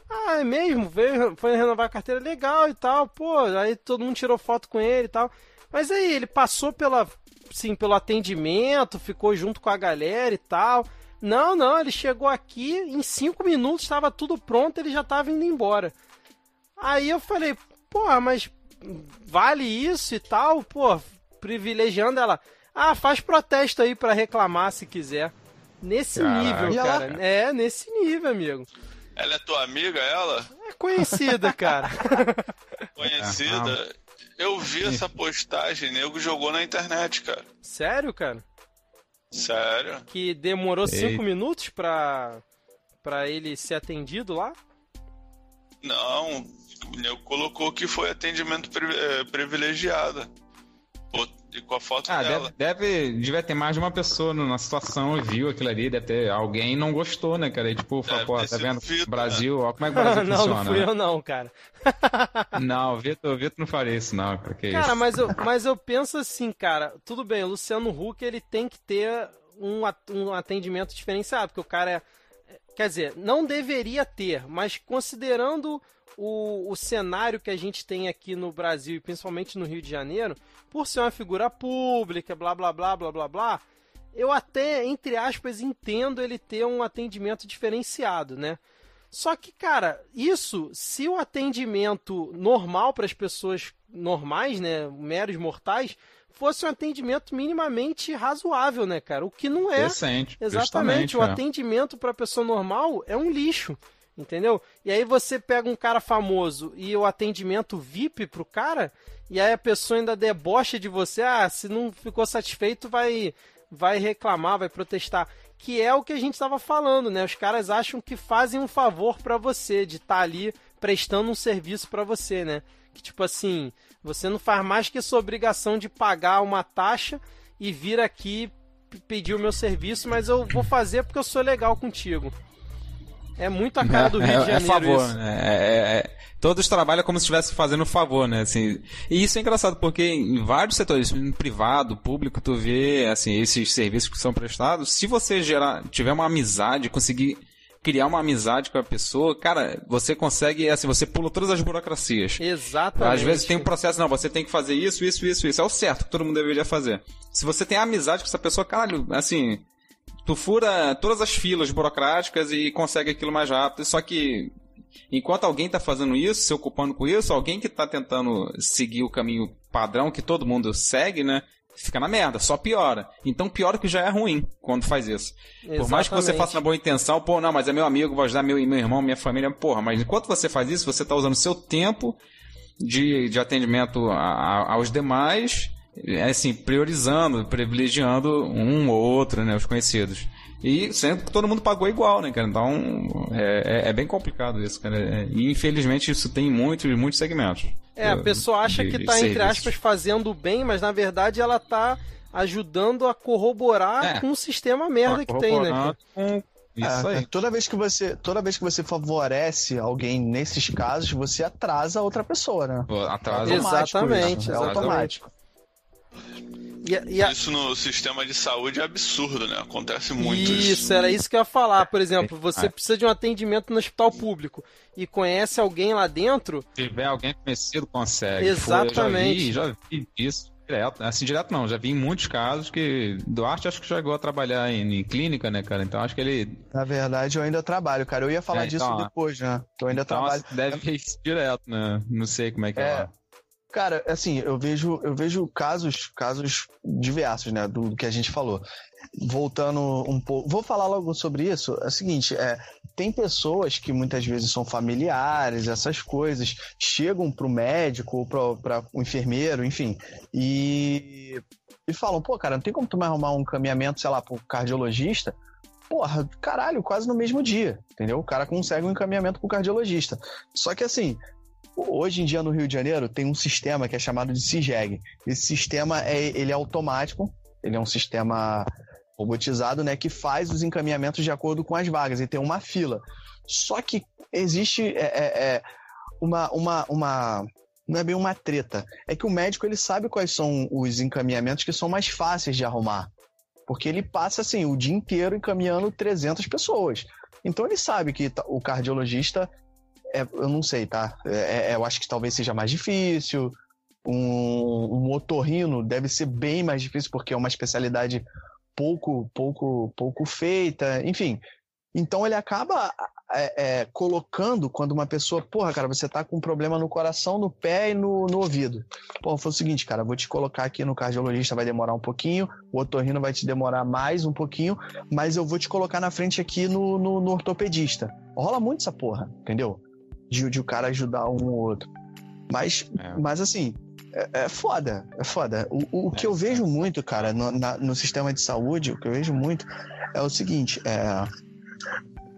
Ah, é mesmo? Veio, foi renovar a carteira legal e tal, pô, aí todo mundo tirou foto com ele e tal. Mas aí, ele passou pela, sim, pelo atendimento, ficou junto com a galera e tal. Não, não, ele chegou aqui, em cinco minutos estava tudo pronto, ele já estava indo embora. Aí eu falei, porra, mas vale isso e tal? Pô, privilegiando ela. Ah, faz protesto aí para reclamar se quiser. Nesse Caraca. nível, cara. É, nesse nível, amigo. Ela é tua amiga, ela? É conhecida, cara. conhecida? Eu vi essa postagem, nego jogou na internet, cara. Sério, cara? Sério? Que demorou Ei. cinco minutos pra, pra ele ser atendido lá? Não, o nego colocou que foi atendimento eh, privilegiado. E com a foto ah, dela. Deve, deve, devia ter mais de uma pessoa na situação e viu aquilo ali, deve ter alguém não gostou, né, cara? E, tipo, falou, pô, tá vendo? Vitor, Brasil, né? ó, como é que o Brasil não, funciona. Não, fui né? eu não, cara. não, o Vitor, Vitor não faria isso, não, cara. Que cara, isso? mas eu, mas eu penso assim, cara, tudo bem, o Luciano Huck, ele tem que ter um, um atendimento diferenciado, porque o cara é. Quer dizer, não deveria ter, mas considerando o, o cenário que a gente tem aqui no Brasil e principalmente no Rio de Janeiro, por ser uma figura pública, blá blá blá blá blá blá, eu até, entre aspas, entendo ele ter um atendimento diferenciado, né? Só que, cara, isso, se o atendimento normal para as pessoas normais, né, meros mortais, fosse um atendimento minimamente razoável, né, cara? O que não é. Decente. Exatamente. O é. atendimento para pessoa normal é um lixo. Entendeu? E aí você pega um cara famoso e o atendimento VIP pro cara, e aí a pessoa ainda debocha de você, ah, se não ficou satisfeito, vai vai reclamar, vai protestar, que é o que a gente estava falando, né? Os caras acham que fazem um favor para você de estar tá ali prestando um serviço para você, né? Que tipo assim, você não faz mais que sua obrigação de pagar uma taxa e vir aqui pedir o meu serviço, mas eu vou fazer porque eu sou legal contigo. É muito a cara do Rio é, de Janeiro. É favor, isso. né? É, é, é, todos trabalham como se estivesse fazendo favor, né? Assim, e isso é engraçado porque em vários setores, no privado, público, tu vê assim, esses serviços que são prestados. Se você gerar, tiver uma amizade, conseguir criar uma amizade com a pessoa, cara, você consegue, assim, você pula todas as burocracias. Exatamente. Às vezes tem um processo, não, você tem que fazer isso, isso, isso, isso. É o certo que todo mundo deveria fazer. Se você tem amizade com essa pessoa, caralho, assim, tu fura todas as filas burocráticas e consegue aquilo mais rápido. Só que enquanto alguém está fazendo isso, se ocupando com isso, alguém que está tentando seguir o caminho padrão que todo mundo segue, né? Fica na merda, só piora. Então piora que já é ruim quando faz isso. Exatamente. Por mais que você faça na boa intenção, pô, não, mas é meu amigo, vou ajudar meu, meu irmão, minha família, porra, mas enquanto você faz isso, você está usando seu tempo de, de atendimento a, a, aos demais assim, priorizando, privilegiando um ou outro, né, os conhecidos. E sempre que todo mundo pagou igual, né, cara? Então é, é, é bem complicado isso, cara. É, e infelizmente isso tem em muitos, muitos segmentos. É, a pessoa acha de, que está entre aspas, fazendo bem, mas na verdade ela está ajudando a corroborar é. com o sistema merda que tem, né? Com... Isso é, aí. Toda vez que você, toda vez que você favorece alguém nesses casos, você atrasa outra pessoa, né? Atrasa. Exatamente, isso, é automático. E, e a... Isso no sistema de saúde é absurdo, né? Acontece muito isso. Isso, era isso que eu ia falar. Por exemplo, você é. precisa de um atendimento no hospital público e conhece alguém lá dentro. Se tiver alguém conhecido, consegue. Exatamente. Foi, já, vi, já vi isso direto. Assim, direto não, já vi em muitos casos que Duarte acho que chegou a trabalhar em, em, clínica, né, cara? Então acho que ele. Na verdade, eu ainda trabalho, cara. Eu ia falar é, disso então, depois, né? Eu ainda então, trabalho. Deve ir direto, né? Não sei como é que é. é. Cara, assim, eu vejo, eu vejo casos, casos diversos, né, do, do que a gente falou. Voltando um pouco, vou falar logo sobre isso. É o seguinte, é, tem pessoas que muitas vezes são familiares, essas coisas, chegam para o médico ou para o enfermeiro, enfim, e, e falam, pô, cara, não tem como tu me arrumar um caminhamento, sei lá, para o cardiologista? Porra, caralho, quase no mesmo dia, entendeu? O cara consegue um encaminhamento para o cardiologista. Só que assim, Hoje em dia no Rio de Janeiro tem um sistema que é chamado de CIGEG. Esse sistema é, ele é automático, ele é um sistema robotizado, né, que faz os encaminhamentos de acordo com as vagas e tem uma fila. Só que existe é, é, é, uma, uma, uma, não é bem uma treta, é que o médico ele sabe quais são os encaminhamentos que são mais fáceis de arrumar, porque ele passa assim o dia inteiro encaminhando 300 pessoas. Então ele sabe que o cardiologista, é, eu não sei, tá? É, é, eu acho que talvez seja mais difícil. Um, um otorrino deve ser bem mais difícil porque é uma especialidade pouco, pouco, pouco feita. Enfim, então ele acaba é, é, colocando quando uma pessoa, porra, cara, você tá com um problema no coração, no pé e no, no ouvido. Pô, foi o seguinte, cara, vou te colocar aqui no cardiologista, vai demorar um pouquinho, o otorrino vai te demorar mais um pouquinho, mas eu vou te colocar na frente aqui no, no, no ortopedista. Rola muito essa porra, entendeu? De, de o cara ajudar um ou outro. Mas, é. mas assim, é, é, foda, é foda. O, o que eu vejo muito, cara, no, na, no sistema de saúde, o que eu vejo muito é o seguinte, é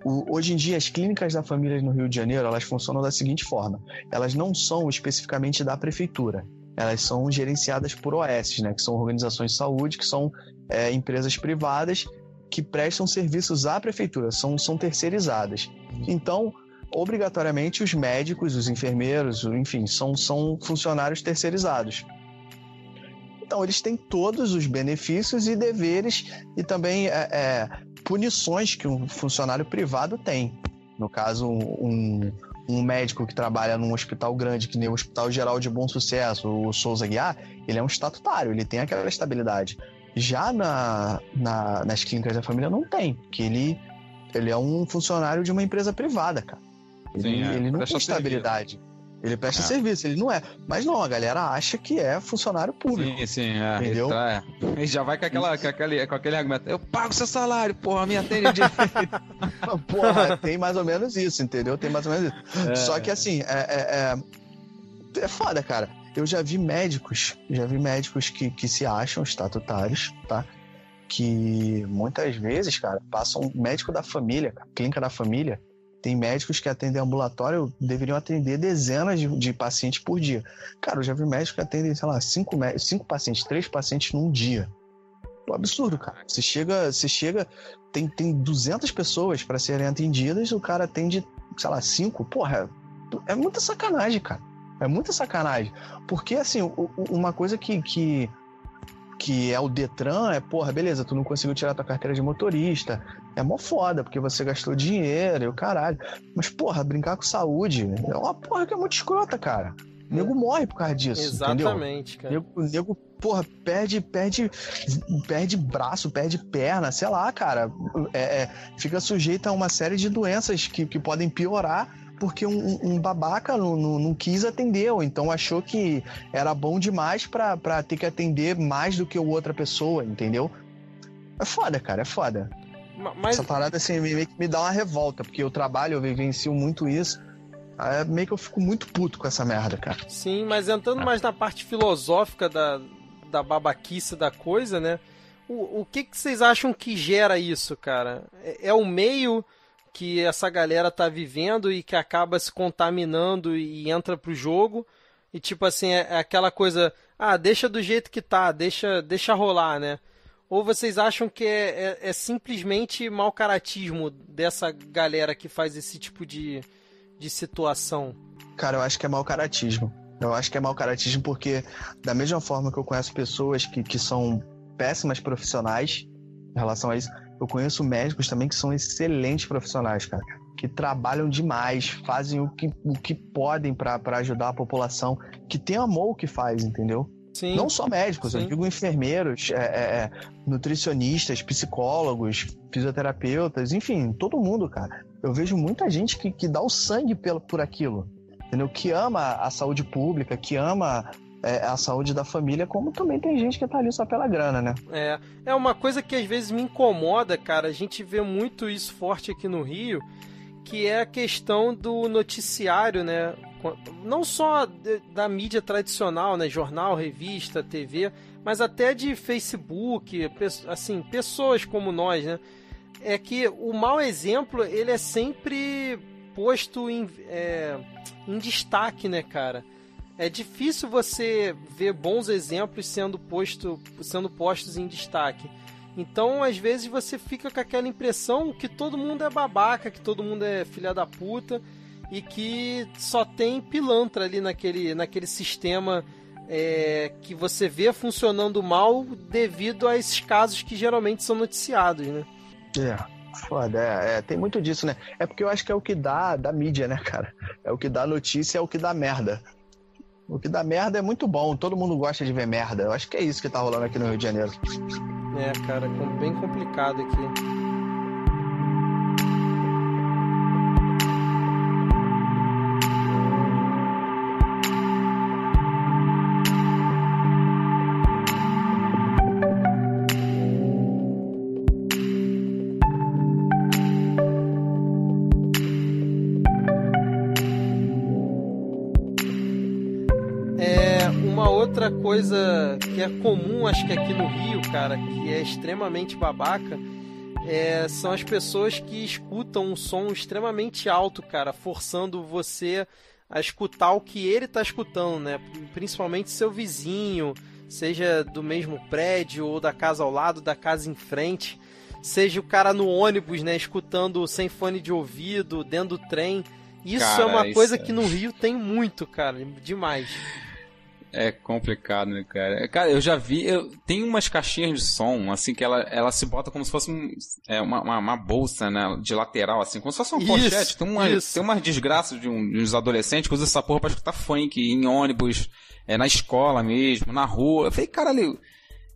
o, hoje em dia, as clínicas da família no Rio de Janeiro, elas funcionam da seguinte forma. Elas não são especificamente da prefeitura. Elas são gerenciadas por OS, né? Que são organizações de saúde, que são é, empresas privadas que prestam serviços à prefeitura, são, são terceirizadas. Então, obrigatoriamente, os médicos, os enfermeiros, enfim, são, são funcionários terceirizados. Então, eles têm todos os benefícios e deveres e também é, é, punições que um funcionário privado tem. No caso, um, um médico que trabalha num hospital grande, que nem o Hospital Geral de Bom Sucesso, o Souza Guiar, ele é um estatutário, ele tem aquela estabilidade. Já na, na, nas clínicas da família não tem, porque ele, ele é um funcionário de uma empresa privada, cara. Ele, Sim, é. ele não tem estabilidade. Serviço. Ele presta é. serviço, ele não é. Mas não, a galera acha que é funcionário público. Sim, sim, é. Entendeu? Tá, é. já vai com, aquela, com, aquele, com aquele argumento. Eu pago seu salário, porra, me atende de Porra, tem mais ou menos isso, entendeu? Tem mais ou menos isso. É. Só que assim, é, é, é, é foda, cara. Eu já vi médicos, já vi médicos que, que se acham estatutários, tá? Que muitas vezes, cara, passam um médico da família, clínica da família, tem médicos que atendem ambulatório, deveriam atender dezenas de, de, pacientes por dia. Cara, eu já vi médicos que atendem, sei lá, cinco, cinco pacientes, três pacientes num dia. É um absurdo, cara. Você chega, você chega, tem, tem 200 pessoas para serem atendidas, o cara atende, sei lá, cinco. Porra, é, é muita sacanagem, cara. É muita sacanagem. Porque, assim, uma coisa que, que que é o Detran, é, porra, beleza, tu não conseguiu tirar tua carteira de motorista. É mó foda, porque você gastou dinheiro e o caralho. Mas, porra, brincar com saúde é uma porra que é muito escrota, cara. O nego morre por causa disso. Exatamente, entendeu? cara. O nego, nego, porra, perde, perde, perde braço, perde perna, sei lá, cara. É, é, fica sujeito a uma série de doenças que, que podem piorar porque um, um babaca não, não, não, quis atender, ou então achou que era bom demais pra, pra ter que atender mais do que outra pessoa, entendeu? É foda, cara, é foda. Mas... Essa parada assim meio que me dá uma revolta, porque eu trabalho, eu vivencio muito isso. Aí meio que eu fico muito puto com essa merda, cara. Sim, mas entrando mais na parte filosófica da, da babaquice da coisa, né? O, o que, que vocês acham que gera isso, cara? É, é o meio que essa galera tá vivendo e que acaba se contaminando e entra pro jogo. E tipo assim, é, é aquela coisa, ah, deixa do jeito que tá, deixa, deixa rolar, né? Ou vocês acham que é, é, é simplesmente mau caratismo dessa galera que faz esse tipo de, de situação? Cara, eu acho que é mau caratismo. Eu acho que é mau caratismo porque, da mesma forma que eu conheço pessoas que, que são péssimas profissionais em relação a isso, eu conheço médicos também que são excelentes profissionais, cara. Que trabalham demais, fazem o que, o que podem para ajudar a população, que tem amor o que faz, entendeu? Sim. Não só médicos, Sim. eu digo enfermeiros, é, é, é, nutricionistas, psicólogos, fisioterapeutas, enfim, todo mundo, cara. Eu vejo muita gente que, que dá o sangue pelo, por aquilo, entendeu? Que ama a saúde pública, que ama é, a saúde da família, como também tem gente que tá ali só pela grana, né? É, é uma coisa que às vezes me incomoda, cara. A gente vê muito isso forte aqui no Rio, que é a questão do noticiário, né? Não só da mídia tradicional, né? Jornal, revista, TV, mas até de Facebook, assim, pessoas como nós, né? É que o mau exemplo, ele é sempre posto em, é, em destaque, né, cara? É difícil você ver bons exemplos sendo, posto, sendo postos em destaque. Então, às vezes, você fica com aquela impressão que todo mundo é babaca, que todo mundo é filha da puta e que só tem pilantra ali naquele, naquele sistema é, que você vê funcionando mal devido a esses casos que geralmente são noticiados, né? É. Foda, é, é, tem muito disso, né? É porque eu acho que é o que dá da mídia, né, cara? É o que dá notícia, é o que dá merda. O que dá merda é muito bom, todo mundo gosta de ver merda. Eu acho que é isso que tá rolando aqui no Rio de Janeiro. É, cara, bem complicado aqui. Coisa que é comum, acho que aqui no Rio, cara, que é extremamente babaca, é, são as pessoas que escutam um som extremamente alto, cara, forçando você a escutar o que ele tá escutando, né? Principalmente seu vizinho, seja do mesmo prédio ou da casa ao lado, da casa em frente, seja o cara no ônibus, né, escutando sem fone de ouvido, dentro do trem. Isso cara, é uma coisa é... que no Rio tem muito, cara, demais. É complicado, né, cara? Cara, eu já vi. Eu, tem umas caixinhas de som, assim, que ela, ela se bota como se fosse um, é, uma, uma, uma, bolsa, né? De lateral, assim, como se fosse uma isso, pochete. Tem, uma, tem umas desgraças de, um, de uns adolescentes que usam essa porra pra escutar funk em ônibus, é, na escola mesmo, na rua. Eu falei, caralho,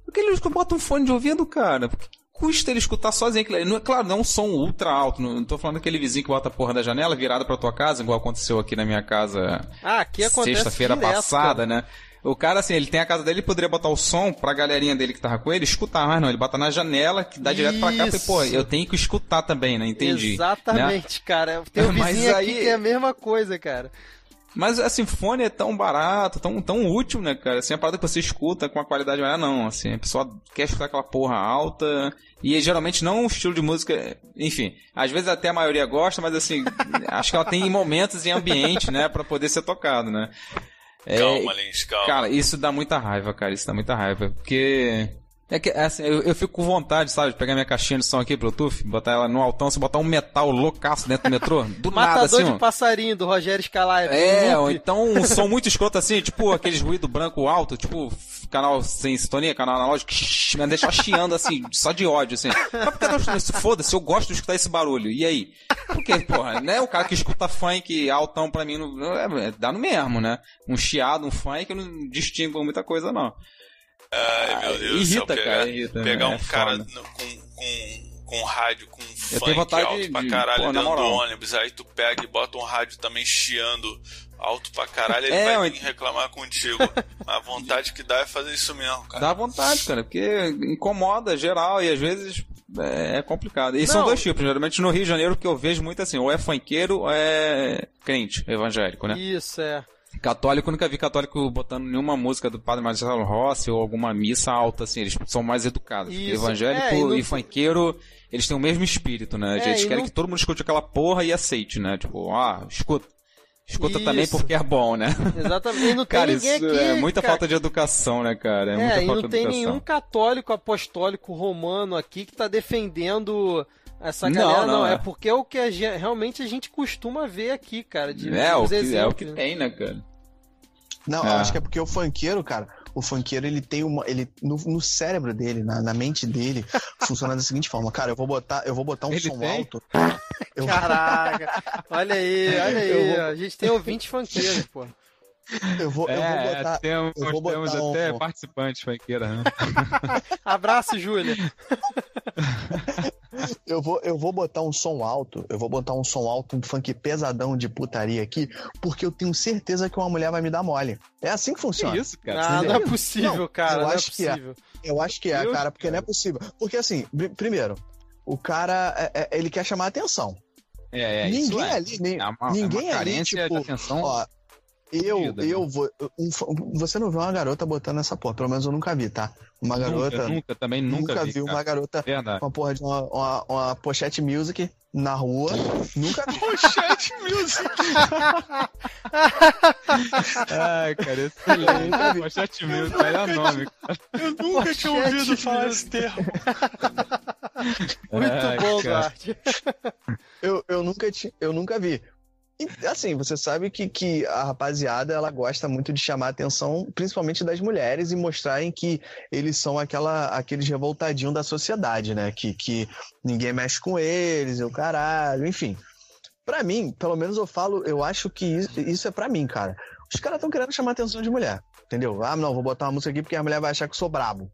por que eles botam um fone de ouvido, cara? Por que custa ele escutar sozinho aquilo Não, é claro, não é um som ultra alto. Não, não tô falando daquele vizinho que bota a porra da janela virada pra tua casa, igual aconteceu aqui na minha casa ah, aqui sexta-feira passada, cara. né? O cara, assim, ele tem a casa dele, ele poderia botar o som pra galerinha dele que tava com ele escutar, mas não, ele bota na janela, que dá Isso. direto pra cá, e, pô, eu tenho que escutar também, né? Entendi. Exatamente, né? cara. Tem um vizinho aí... aqui que é a mesma coisa, cara. Mas, assim, fone é tão barato, tão, tão útil, né, cara? Assim, a parada que você escuta com a qualidade melhor, não. Assim, a pessoa quer escutar aquela porra alta. E geralmente não um estilo de música. Enfim, às vezes até a maioria gosta, mas assim, acho que ela tem momentos e ambiente, né, para poder ser tocado, né? É, calma, Lins, calma. Cara, isso dá muita raiva, cara. Isso dá muita raiva. Porque. É que, assim, eu, eu, fico com vontade, sabe, de pegar minha caixinha de som aqui, Bluetooth, botar ela no altão, você botar um metal loucaço dentro do metrô, do Matador nada, assim, de passarinho, do Rogério Scalai. É, ou então um som muito escroto assim, tipo aqueles ruído branco alto, tipo canal sem sintonia, canal analógico, me deixa chiando assim, só de ódio, assim. Mas por que eu tô Foda-se, eu gosto de escutar esse barulho. E aí? Porque, porra, né, o cara que escuta funk altão pra mim, não, é, dá no mesmo, né? Um chiado, um funk, eu não distingo muita coisa, não. Ai, meu Deus irrita, do céu, pegar, cara, irrita, pegar né? um é cara no, com, com, com rádio, com eu funk alto de, pra caralho de, dentro do ônibus, aí tu pega e bota um rádio também chiando alto pra caralho, ele é, vai vir reclamar contigo. A vontade que dá é fazer isso mesmo, cara. Dá vontade, cara, porque incomoda geral e às vezes é complicado. E Não. são dois tipos, geralmente no Rio de Janeiro que eu vejo muito assim, ou é funkeiro ou é crente, evangélico, né? Isso, é. Católico, nunca vi católico botando nenhuma música do Padre Marcelo Rossi ou alguma missa alta, assim, eles são mais educados. Isso, Evangélico é, e, não... e funkeiro, eles têm o mesmo espírito, né? É, eles querem não... que todo mundo escute aquela porra e aceite, né? Tipo, ah, escuta. Escuta isso. também porque é bom, né? Exatamente. E não tem cara, ninguém isso aqui, é muita cara... falta de educação, né, cara? É, é muita e falta não tem nenhum católico apostólico romano aqui que tá defendendo essa galera. Não, não, não é. é. porque é o que a gente, realmente a gente costuma ver aqui, cara. De, é, o que, é o que tem, né, cara? Não, é. eu acho que é porque o funkeiro, cara, o funkeiro ele tem uma. Ele, no, no cérebro dele, na, na mente dele, funciona da seguinte forma, cara, eu vou botar, eu vou botar um ele som tem? alto. Eu... Caraca! olha aí, olha aí. Vou... A gente tem ouvintes funkeiros, pô. Eu vou, é, eu vou é, botar. Temos, eu vou temos botar até um... participantes funkeira, né? Abraço, Júlia. Eu, vou, eu vou botar um som alto, eu vou botar um som alto, um funk pesadão de putaria aqui, porque eu tenho certeza que uma mulher vai me dar mole. É assim que funciona. Que isso, cara? Ah, não é possível, não, cara. Eu acho é que é. Eu acho que é, Deus, cara, porque cara. não é possível. Porque assim, primeiro, o cara, é, é, ele quer chamar atenção. É, é, ninguém é. ali, nem, é uma, ninguém ali, tipo, ó, eu, vida, eu né? vou. Um, você não viu uma garota botando essa porra, pelo menos eu nunca vi, tá? Uma garota. Nunca, nunca também nunca, nunca vi. vi uma garota Verdade. com uma porra de uma, uma, uma pochete music na rua. Nunca vi. Pochete Music. Ai, cara, excelente. Pochete Music, melhor nome. Eu nunca tinha ouvido falar esse termo. Muito Ai, bom, cara. Duarte. Eu, eu, nunca, eu nunca vi. Assim, você sabe que, que a rapaziada ela gosta muito de chamar a atenção, principalmente das mulheres, e mostrarem que eles são aquela, aqueles revoltadinhos da sociedade, né? Que, que ninguém mexe com eles, e o caralho, enfim. Pra mim, pelo menos eu falo, eu acho que isso, isso é pra mim, cara. Os caras estão querendo chamar a atenção de mulher, entendeu? Ah, não, vou botar uma música aqui porque a mulher vai achar que eu sou brabo.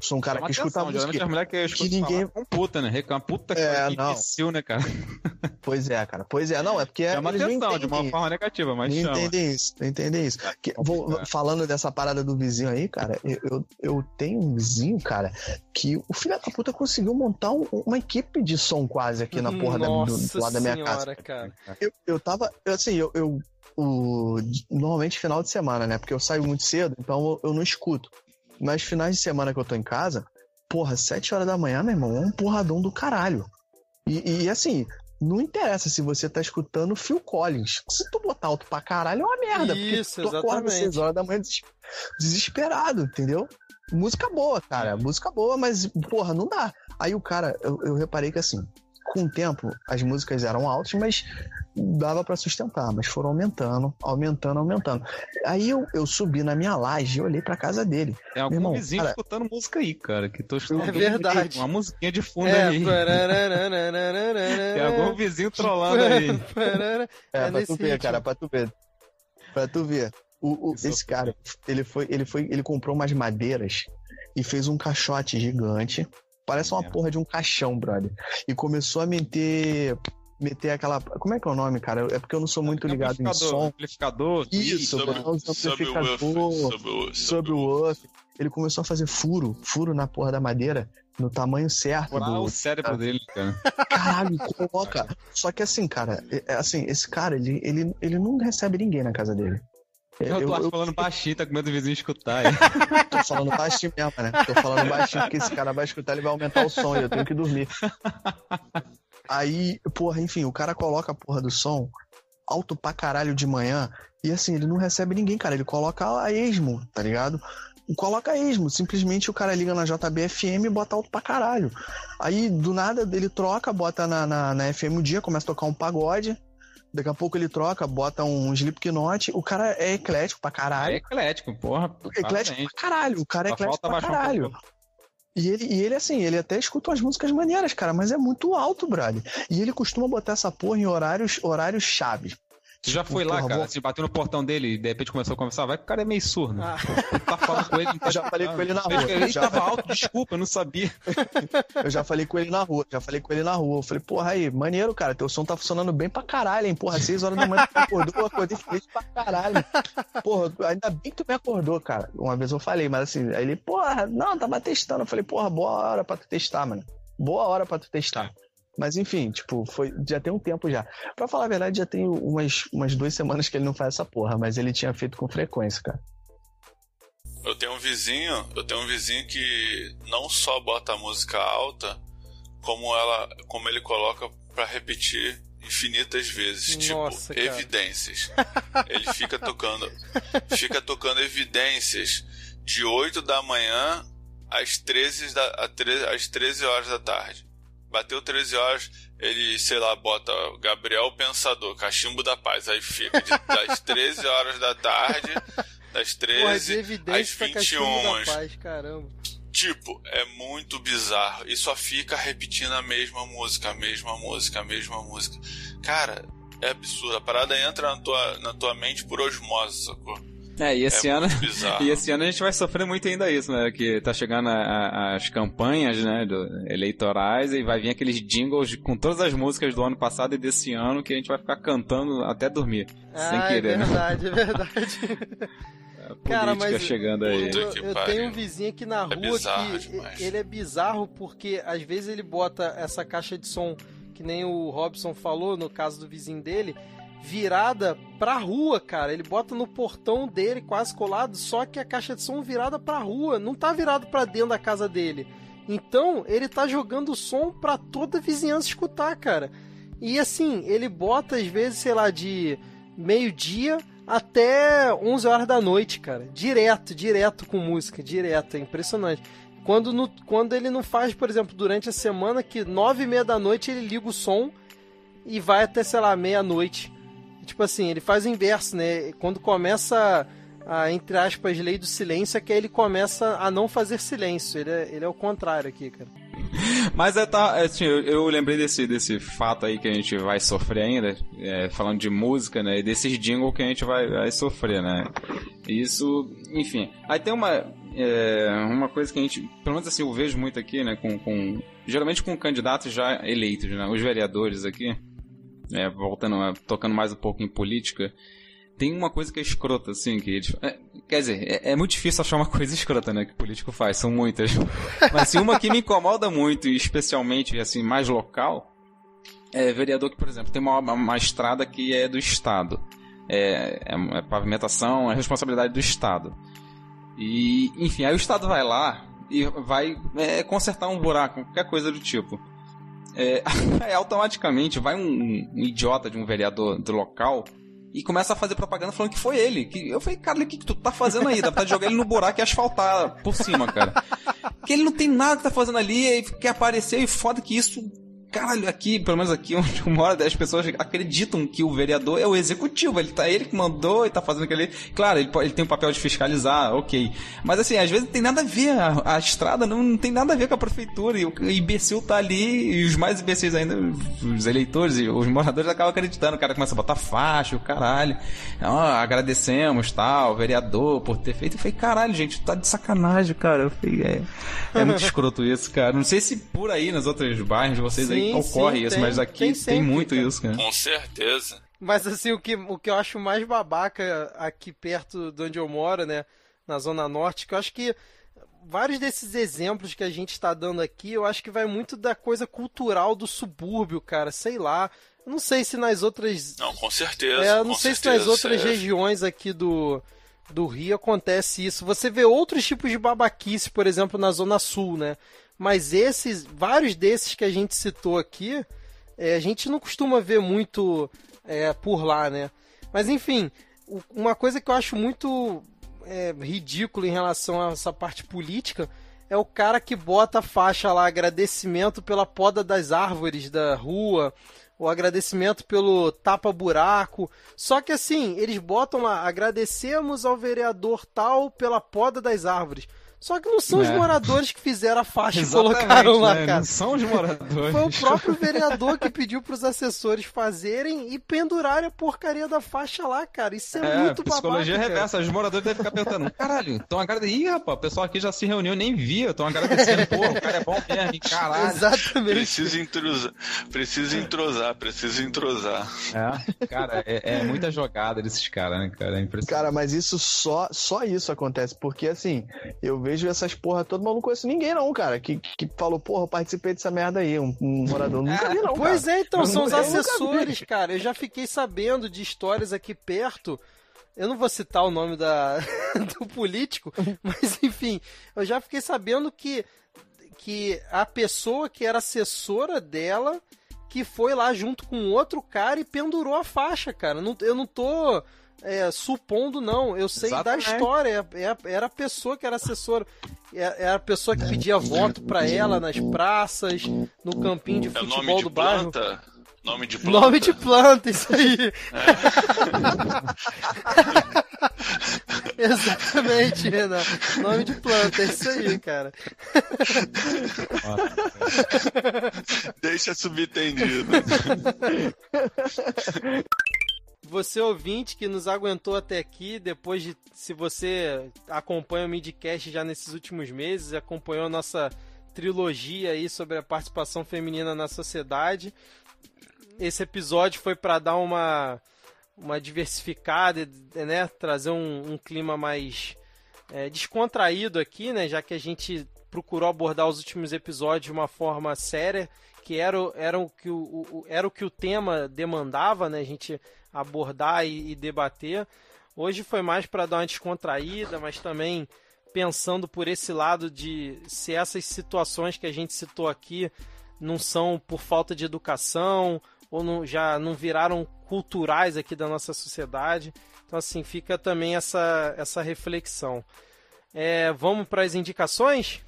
Sou um cara que escuta atenção, música. Geralmente as mulheres que que ninguém- com puta, né? Reclama puta que É, que não. imbecil, né, cara? Pois é, cara. Pois é, não, é porque Chama eles não atenção de entendem uma forma negativa, mas Não chama. entendem isso, não entendem isso. Que- vou- falando dessa parada do vizinho aí, cara, eu, eu, eu tenho um vizinho, cara, que o filho da puta conseguiu montar um- uma equipe de som quase aqui na porra da, do, Nossa do lado da minha senhora, casa. cara. Eu, eu tava, assim, eu, eu o, normalmente final de semana, né? Porque eu saio muito cedo, então eu, eu não escuto. Mas finais de semana que eu tô em casa, porra, sete horas da manhã, meu irmão, é um porradão do caralho. E, e, assim, não interessa se você tá escutando Phil Collins. Se tu botar alto pra caralho, é uma merda. Isso, porque tu acorda exatamente. seis horas da manhã des- desesperado, entendeu? Música boa, cara. Música boa, mas, porra, não dá. Aí o cara, eu, eu reparei que assim, com o tempo, as músicas eram altas, mas dava pra sustentar, mas foram aumentando, aumentando, aumentando. Aí eu, eu subi na minha laje e olhei pra casa dele. Tem algum irmão, vizinho cara- escutando música aí, cara. Que tô escutando É verdade. Uma musiquinha de fundo É, aí. Tem algum vizinho trollando aí. É, É pra tu ver, cara, pra tu ver. Pra tu ver. O, o- esse cara, ele foi, ele foi, ele comprou umas madeiras e fez um caixote gigante. Parece uma É. porra de um caixão, brother. E começou a meter, meter aquela, como é que é o nome, cara? É porque eu não sou muito ligado em som. Amplificador. Isso, Sobre- botar uns amplificador, Subwoofer. sobre o woofer. Ele começou a fazer furo, furo na porra da madeira, no tamanho certo. Furar do- o cérebro dele, cara. Caralho, coloca. Só que assim, cara, é- é assim, esse cara, ele, ele, ele não recebe ninguém na casa dele. Eu, Eu, tô eu, falando baixinho, tá com medo do vizinho escutar aí. tô falando baixinho mesmo, né? Tô falando baixinho porque esse cara vai escutar, ele vai aumentar o som e eu tenho que dormir. Aí, porra, enfim, o cara coloca a porra do som alto pra caralho de manhã e assim, ele não recebe ninguém, cara. Ele coloca a esmo, tá ligado? Coloca a esmo, simplesmente o cara liga na JBFM e bota alto pra caralho. Aí, do nada, ele troca, bota na, na, na FM o dia, começa a tocar um pagode. Daqui a pouco ele troca, bota um Slipknot. O cara é eclético pra É caralho. eclético, porra. eclético pra caralho. O cara é Só eclético pra um caralho. E ele, e ele, assim, ele até escuta umas músicas maneiras, cara, mas é muito alto, brother. E ele costuma botar essa porra em horários, horários chave. Você já foi lá, Porra, cara? vou- Você bateu no portão dele e de repente começou a conversar? Vai que o cara é meio surdo. Ah, tá falando com ele, não tá Eu já falei com ele na rua. Ele Já tava alto, desculpa, eu não sabia. Eu já falei com ele na rua, já falei com ele na rua. Eu falei, porra, aí, maneiro, cara, teu som tá funcionando bem pra caralho, hein? Porra, seis horas da manhã tu me acordou, eu acordei feliz pra caralho. Porra, ainda bem que tu me acordou, cara. Uma vez eu falei, mas assim, aí ele, porra, não, tava testando. Eu falei, porra, boa hora pra tu testar, mano. Boa hora pra tu testar. Mas enfim, tipo, foi, já tem um tempo já. Pra falar a verdade, já tem umas, umas duas semanas que ele não faz essa porra, mas ele tinha feito com frequência, cara. Eu tenho um vizinho, eu tenho um vizinho que não só bota a música alta, como ela, como ele coloca pra repetir infinitas vezes, Nossa, tipo cara. evidências. ele fica tocando, fica tocando evidências de 8 da manhã às 13 da, a 13 às 13 horas da tarde. Bateu 13 horas, ele, sei lá, bota Gabriel Pensador, Cachimbo da Paz, aí fica de, das 13 horas da tarde, das porra, de 13 evidência pra às cachimbo 21. da paz, caramba. Tipo, é muito bizarro. E só fica repetindo a mesma música, a mesma música, a mesma música. Cara, é absurdo. A parada entra na tua, na tua mente por osmose, sacou? É, e esse é ano. E esse ano a gente vai sofrer muito ainda isso, né? Que tá chegando a- a- as campanhas, né, do- eleitorais e vai vir aqueles jingles com todas as músicas do ano passado e desse ano que a gente vai ficar cantando até dormir, sem Ah, querer, é verdade, é verdade. A Cara, mas chegando aí. Eu, eu tenho um vizinho aqui na É rua bizarro que demais. ele é bizarro porque às vezes ele bota essa caixa de som, que nem o Robson falou no caso do vizinho dele, virada pra rua, cara. Ele bota no portão dele, quase colado, só que a caixa de som virada pra rua, não tá virado pra dentro da casa dele. Então, ele tá jogando som pra toda a vizinhança escutar, cara. E assim, ele bota às vezes, sei lá, de meio-dia até 11 horas da noite, cara. Direto, direto com música, direto. É impressionante. Quando, no, quando ele não faz, por exemplo, durante a semana, que nove e meia da noite ele liga o som e vai até, sei lá, meia-noite. Tipo assim, ele faz o inverso, né? Quando começa a, entre aspas, lei do silêncio, é que ele começa a não fazer silêncio. Ele é, ele é o contrário aqui, cara. Mas é, tá, é, assim, eu, eu, lembrei desse, desse fato aí que a gente vai sofrer ainda, é, falando de música, né? E desses jingles que a gente vai, vai sofrer, né? Isso, enfim. Aí tem uma, é, uma coisa que a gente, pelo menos assim, eu vejo muito aqui, né? Com, com geralmente com candidatos já eleitos, né? Os vereadores aqui, é, voltando, tocando mais um pouco em política tem uma coisa que é escrota, assim, que eles. É, quer dizer, é, é, muito difícil achar uma coisa escrota, né, que político faz, são muitas. Mas assim, uma que me incomoda muito, especialmente assim, mais local, é vereador que, por exemplo, tem uma, uma estrada que é do Estado. É, é, é pavimentação, é responsabilidade do Estado. E, enfim, aí o Estado vai lá e vai é, consertar um buraco, qualquer coisa do tipo. É, aí automaticamente vai um, um idiota de um vereador do local e começa a fazer propaganda falando que foi ele. Que eu falei, cara, o que, que tu tá fazendo aí? Dá pra jogar ele no buraco e asfaltar por cima, cara. Que ele não tem nada que tá fazendo ali e quer aparecer e foda que isso caralho, aqui, pelo menos aqui onde eu moro, as pessoas acreditam que o vereador é o executivo. Ele tá ele que mandou e tá fazendo aquele. Claro, ele, ele tem o papel de fiscalizar, ok. Mas assim, às vezes não tem nada a ver. A, a estrada não, não, tem nada a ver com a prefeitura. E o, imbecil tá ali, e os mais imbecis ainda, os eleitores e os moradores acabam acreditando. O cara começa a botar faixa, o caralho. Oh, agradecemos, tal, o vereador por ter feito. Eu falei, caralho, gente, tá de sacanagem, cara. Eu falei, é, é muito escroto isso, cara. Não sei se por aí nas outras bairros vocês Sim. aí sim, ocorre sim, isso, tem, mas aqui tem, tem muito cara. isso, cara. Com certeza. Mas assim, o que, o que eu acho mais babaca aqui perto de onde eu moro, né? Na Zona Norte, que eu acho que vários desses exemplos que a gente está dando aqui, eu acho que vai muito da coisa cultural do subúrbio, cara. Sei lá. Não sei se nas outras. Não, com certeza. É, não sei certeza, se nas outras é. regiões aqui do, do Rio acontece isso. Você vê outros tipos de babaquice, por exemplo, na Zona Sul, né? Mas esses, vários desses que a gente citou aqui, é, a gente não costuma ver muito é, por lá, né? Mas enfim, uma coisa que eu acho muito é, ridículo em relação a essa parte política é o cara que bota a faixa lá, agradecimento pela poda das árvores da rua, o agradecimento pelo tapa-buraco. Só que assim, eles botam lá, agradecemos ao vereador tal pela poda das árvores. Só que não são é. os moradores que fizeram a faixa e colocaram lá, né? cara. Não são os moradores. Foi o próprio vereador que pediu para os assessores fazerem e pendurarem a porcaria da faixa lá, cara. Isso é, é muito babaca. Psicologia reversa. Os moradores devem ficar perguntando: caralho, estão agradecendo. Ih, rapaz, o pessoal aqui já se reuniu, nem via. Estão agradecendo. Pô, o cara é bom mesmo, caralho. Exatamente. Precisa entrosar, precisa entrosar, precisa entrosar. É, cara, é, é muita jogada desses caras, né, cara? É impressionante. Cara, mas isso só, só isso acontece, porque assim, eu vejo vejo essas porra todo maluco conheço ninguém, não, cara. Que, que falou, porra, eu participei dessa merda aí. Um, um morador. Nunca vi, não. Pois cara. é, então, eu são os assessores, cara. Eu já fiquei sabendo de histórias aqui perto. Eu não vou citar o nome da, do político, mas enfim, eu já fiquei sabendo que, que a pessoa que era assessora dela que foi lá junto com outro cara e pendurou a faixa, cara. eu não tô é, supondo, não. Eu sei Exatamente. da história. É, é, era a pessoa que era assessora. É, era a pessoa que pedia voto para ela nas praças, no campinho de futebol do bairro. Planta. Nome de planta. Nome de planta, isso aí. É. Exatamente, Renan. Nome de planta, é isso aí, cara. Deixa subtendido. Você ouvinte que nos aguentou até aqui, depois de. Se você acompanha o Midcast já nesses últimos meses, acompanhou a nossa trilogia aí sobre a participação feminina na sociedade. Esse episódio foi para dar uma, uma diversificada, né? Trazer um, um clima mais é, descontraído aqui, né? Já que a gente procurou abordar os últimos episódios de uma forma séria, que era, era, o, que o, o, era o que o tema demandava, né? A gente abordar e, e debater. Hoje foi mais para dar uma descontraída, mas também pensando por esse lado de se essas situações que a gente citou aqui não são por falta de educação ou não, já não viraram culturais aqui da nossa sociedade. Então, assim, fica também essa, essa reflexão. É, vamos para as indicações?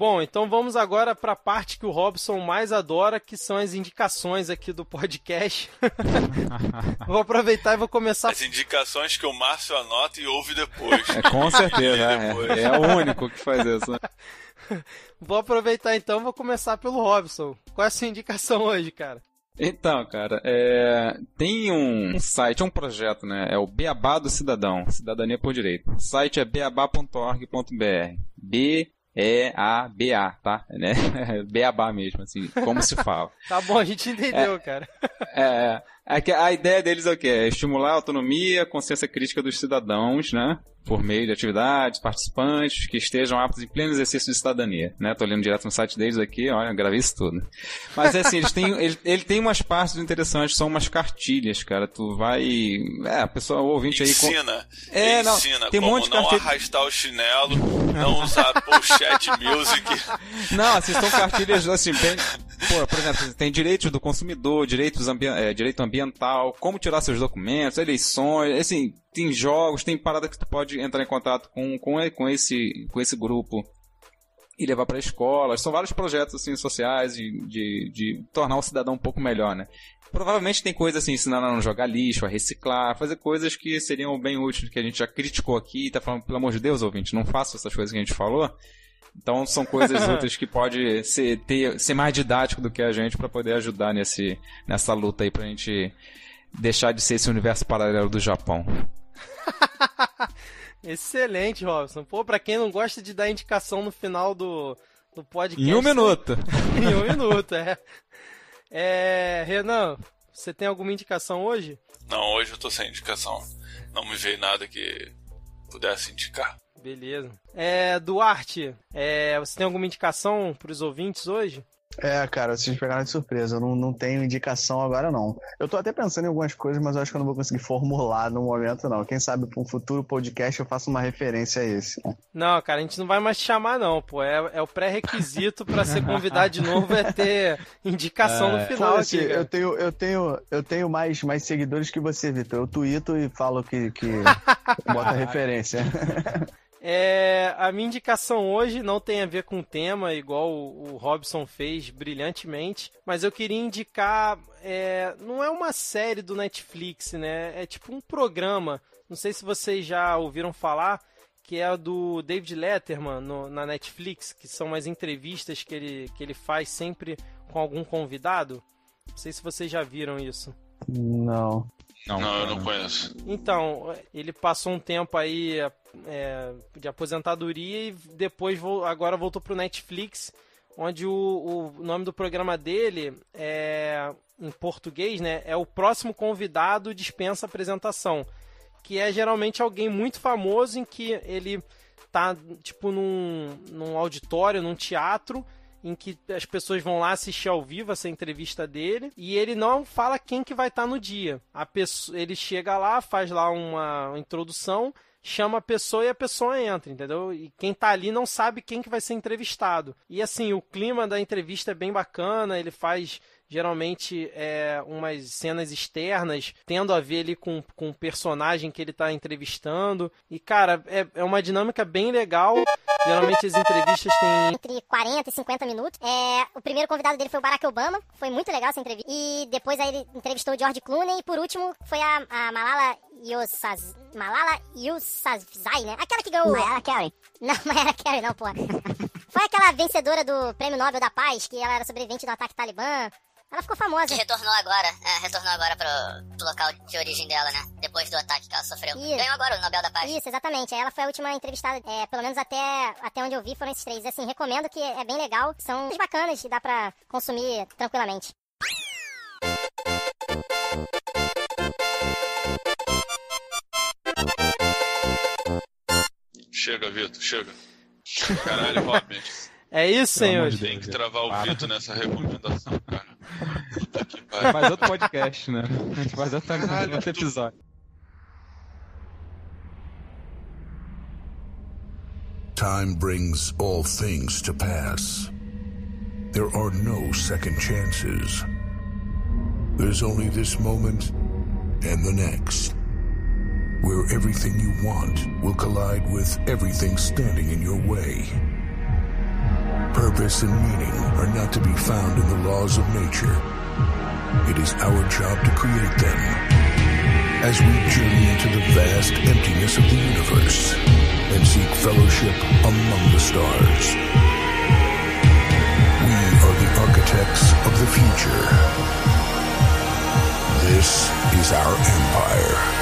Bom, então vamos agora para a parte que o Robson mais adora, que são as indicações aqui do podcast. vou aproveitar e vou começar. As indicações que o Márcio anota e ouve depois. É, com certeza, é, é, o único que faz isso. Né? vou aproveitar então, vou começar pelo Robson. Qual é a sua indicação hoje, cara? Então, cara, é... tem um site, um projeto, né? É o Beabá do Cidadão, Cidadania por Direito. O site é beabá.org.br. B E-A-B-A, tá? Né? Beabá mesmo, assim, como se fala. tá bom, a gente entendeu, é, cara. É, é, a ideia deles é o quê? É estimular a autonomia, a consciência crítica dos cidadãos, né? por meio de atividades, participantes que estejam aptos em pleno exercício de cidadania, né? Tô lendo direto no site deles aqui, olha, gravei isso tudo. Mas é assim, eles têm, ele, ele tem umas partes interessantes, são umas cartilhas, cara. Tu vai, é, a pessoa, o ouvinte ensina, aí... Ensina, é, não, ensina tem um monte de não cartilha... arrastar o chinelo, não usar pochette music. Não, assim, são cartilhas, assim, bem... Pô, por exemplo, tem direitos do consumidor, direitos ambi... é, direito ambiental, como tirar seus documentos, eleições, assim, tem jogos, tem parada que tu pode entrar em contato com, com, com, esse, com esse grupo e levar para escolas. São vários projetos assim, sociais de, de, de tornar o cidadão um pouco melhor, né? Provavelmente tem coisa assim, ensinando a não jogar lixo, a reciclar, fazer coisas que seriam bem úteis, que a gente já criticou aqui e tá falando, pelo amor de Deus, ouvinte, não faça essas coisas que a gente falou. Então são coisas úteis que pode ser, ter, ser mais didático do que a gente para poder ajudar nesse, nessa luta aí pra gente deixar de ser esse universo paralelo do Japão. Excelente, Robson. Pô, pra quem não gosta de dar indicação no final do, do podcast. Em um minuto. em um minuto, é. É. Renan, você tem alguma indicação hoje? Não, hoje eu tô sem indicação. Não me veio nada que pudesse indicar. Beleza. É, Duarte, é, você tem alguma indicação para os ouvintes hoje? É, cara, vocês pegaram de surpresa. Eu não, não tenho indicação agora, não. Eu tô até pensando em algumas coisas, mas eu acho que eu não vou conseguir formular no momento, não. Quem sabe para um futuro podcast eu faço uma referência a esse. Né? Não, cara, a gente não vai mais te chamar, não, pô. É, é o pré-requisito para ser convidado de novo é ter indicação é, no final aqui. Eu tenho, eu tenho, eu tenho mais, mais seguidores que você, Vitor. Eu tuito e falo que, que bota referência. É, a minha indicação hoje não tem a ver com o tema, igual o, o Robson fez brilhantemente, mas eu queria indicar. É, não é uma série do Netflix, né? É tipo um programa. Não sei se vocês já ouviram falar, que é do David Letterman no, na Netflix, que são umas entrevistas que ele, que ele faz sempre com algum convidado. Não sei se vocês já viram isso. Não. Não, não, eu não conheço. Então, ele passou um tempo aí é, de aposentadoria e depois agora voltou pro Netflix, onde o, o nome do programa dele é em português, né? É o próximo convidado dispensa apresentação, que é geralmente alguém muito famoso em que ele tá tipo num, num auditório, num teatro em que as pessoas vão lá assistir ao vivo essa entrevista dele e ele não fala quem que vai estar tá no dia. A pessoa, ele chega lá, faz lá uma introdução, chama a pessoa e a pessoa entra, entendeu? E quem tá ali não sabe quem que vai ser entrevistado. E assim, o clima da entrevista é bem bacana, ele faz geralmente é, umas cenas externas, tendo a ver ali com, com o personagem que ele está entrevistando. E, cara, é, é uma dinâmica bem legal. Geralmente as entrevistas têm. Entre 40 e 50 minutos. É, o primeiro convidado dele foi o Barack Obama. Foi muito legal essa entrevista. E depois aí ele entrevistou o George Clooney. E por último foi a, a Malala Yousafzai. Malala Yousafzai, né? Aquela que ganhou. Mariah Carey. Não, Mariah Carey não, porra. foi aquela vencedora do Prêmio Nobel da Paz, que ela era sobrevivente do ataque talibã. Ela ficou famosa. Que retornou agora, é, retornou agora pro, pro, local de origem dela, né? Depois do ataque que ela sofreu. Isso. Ganhou agora o Nobel da Paz. Isso, exatamente. Ela foi a última entrevistada, é, pelo menos até, até onde eu vi foram esses três. Assim, recomendo que é bem legal. São bacanas e dá pra consumir tranquilamente. Chega, Vitor, chega. Caralho, realmente. É isso, senhor. Tem que travar o Vitor nessa recomendação, cara. Faz outro podcast, né? A gente faz outro, outro episódio. Time brings all things to pass. there are no second chances. There's only this moment and the next, where everything you want will collide with everything standing in your way. Purpose and meaning are not to be found in the laws of nature. It is our job to create them. As we journey into the vast emptiness of the universe and seek fellowship among the stars. We are the architects of the future. This is our empire.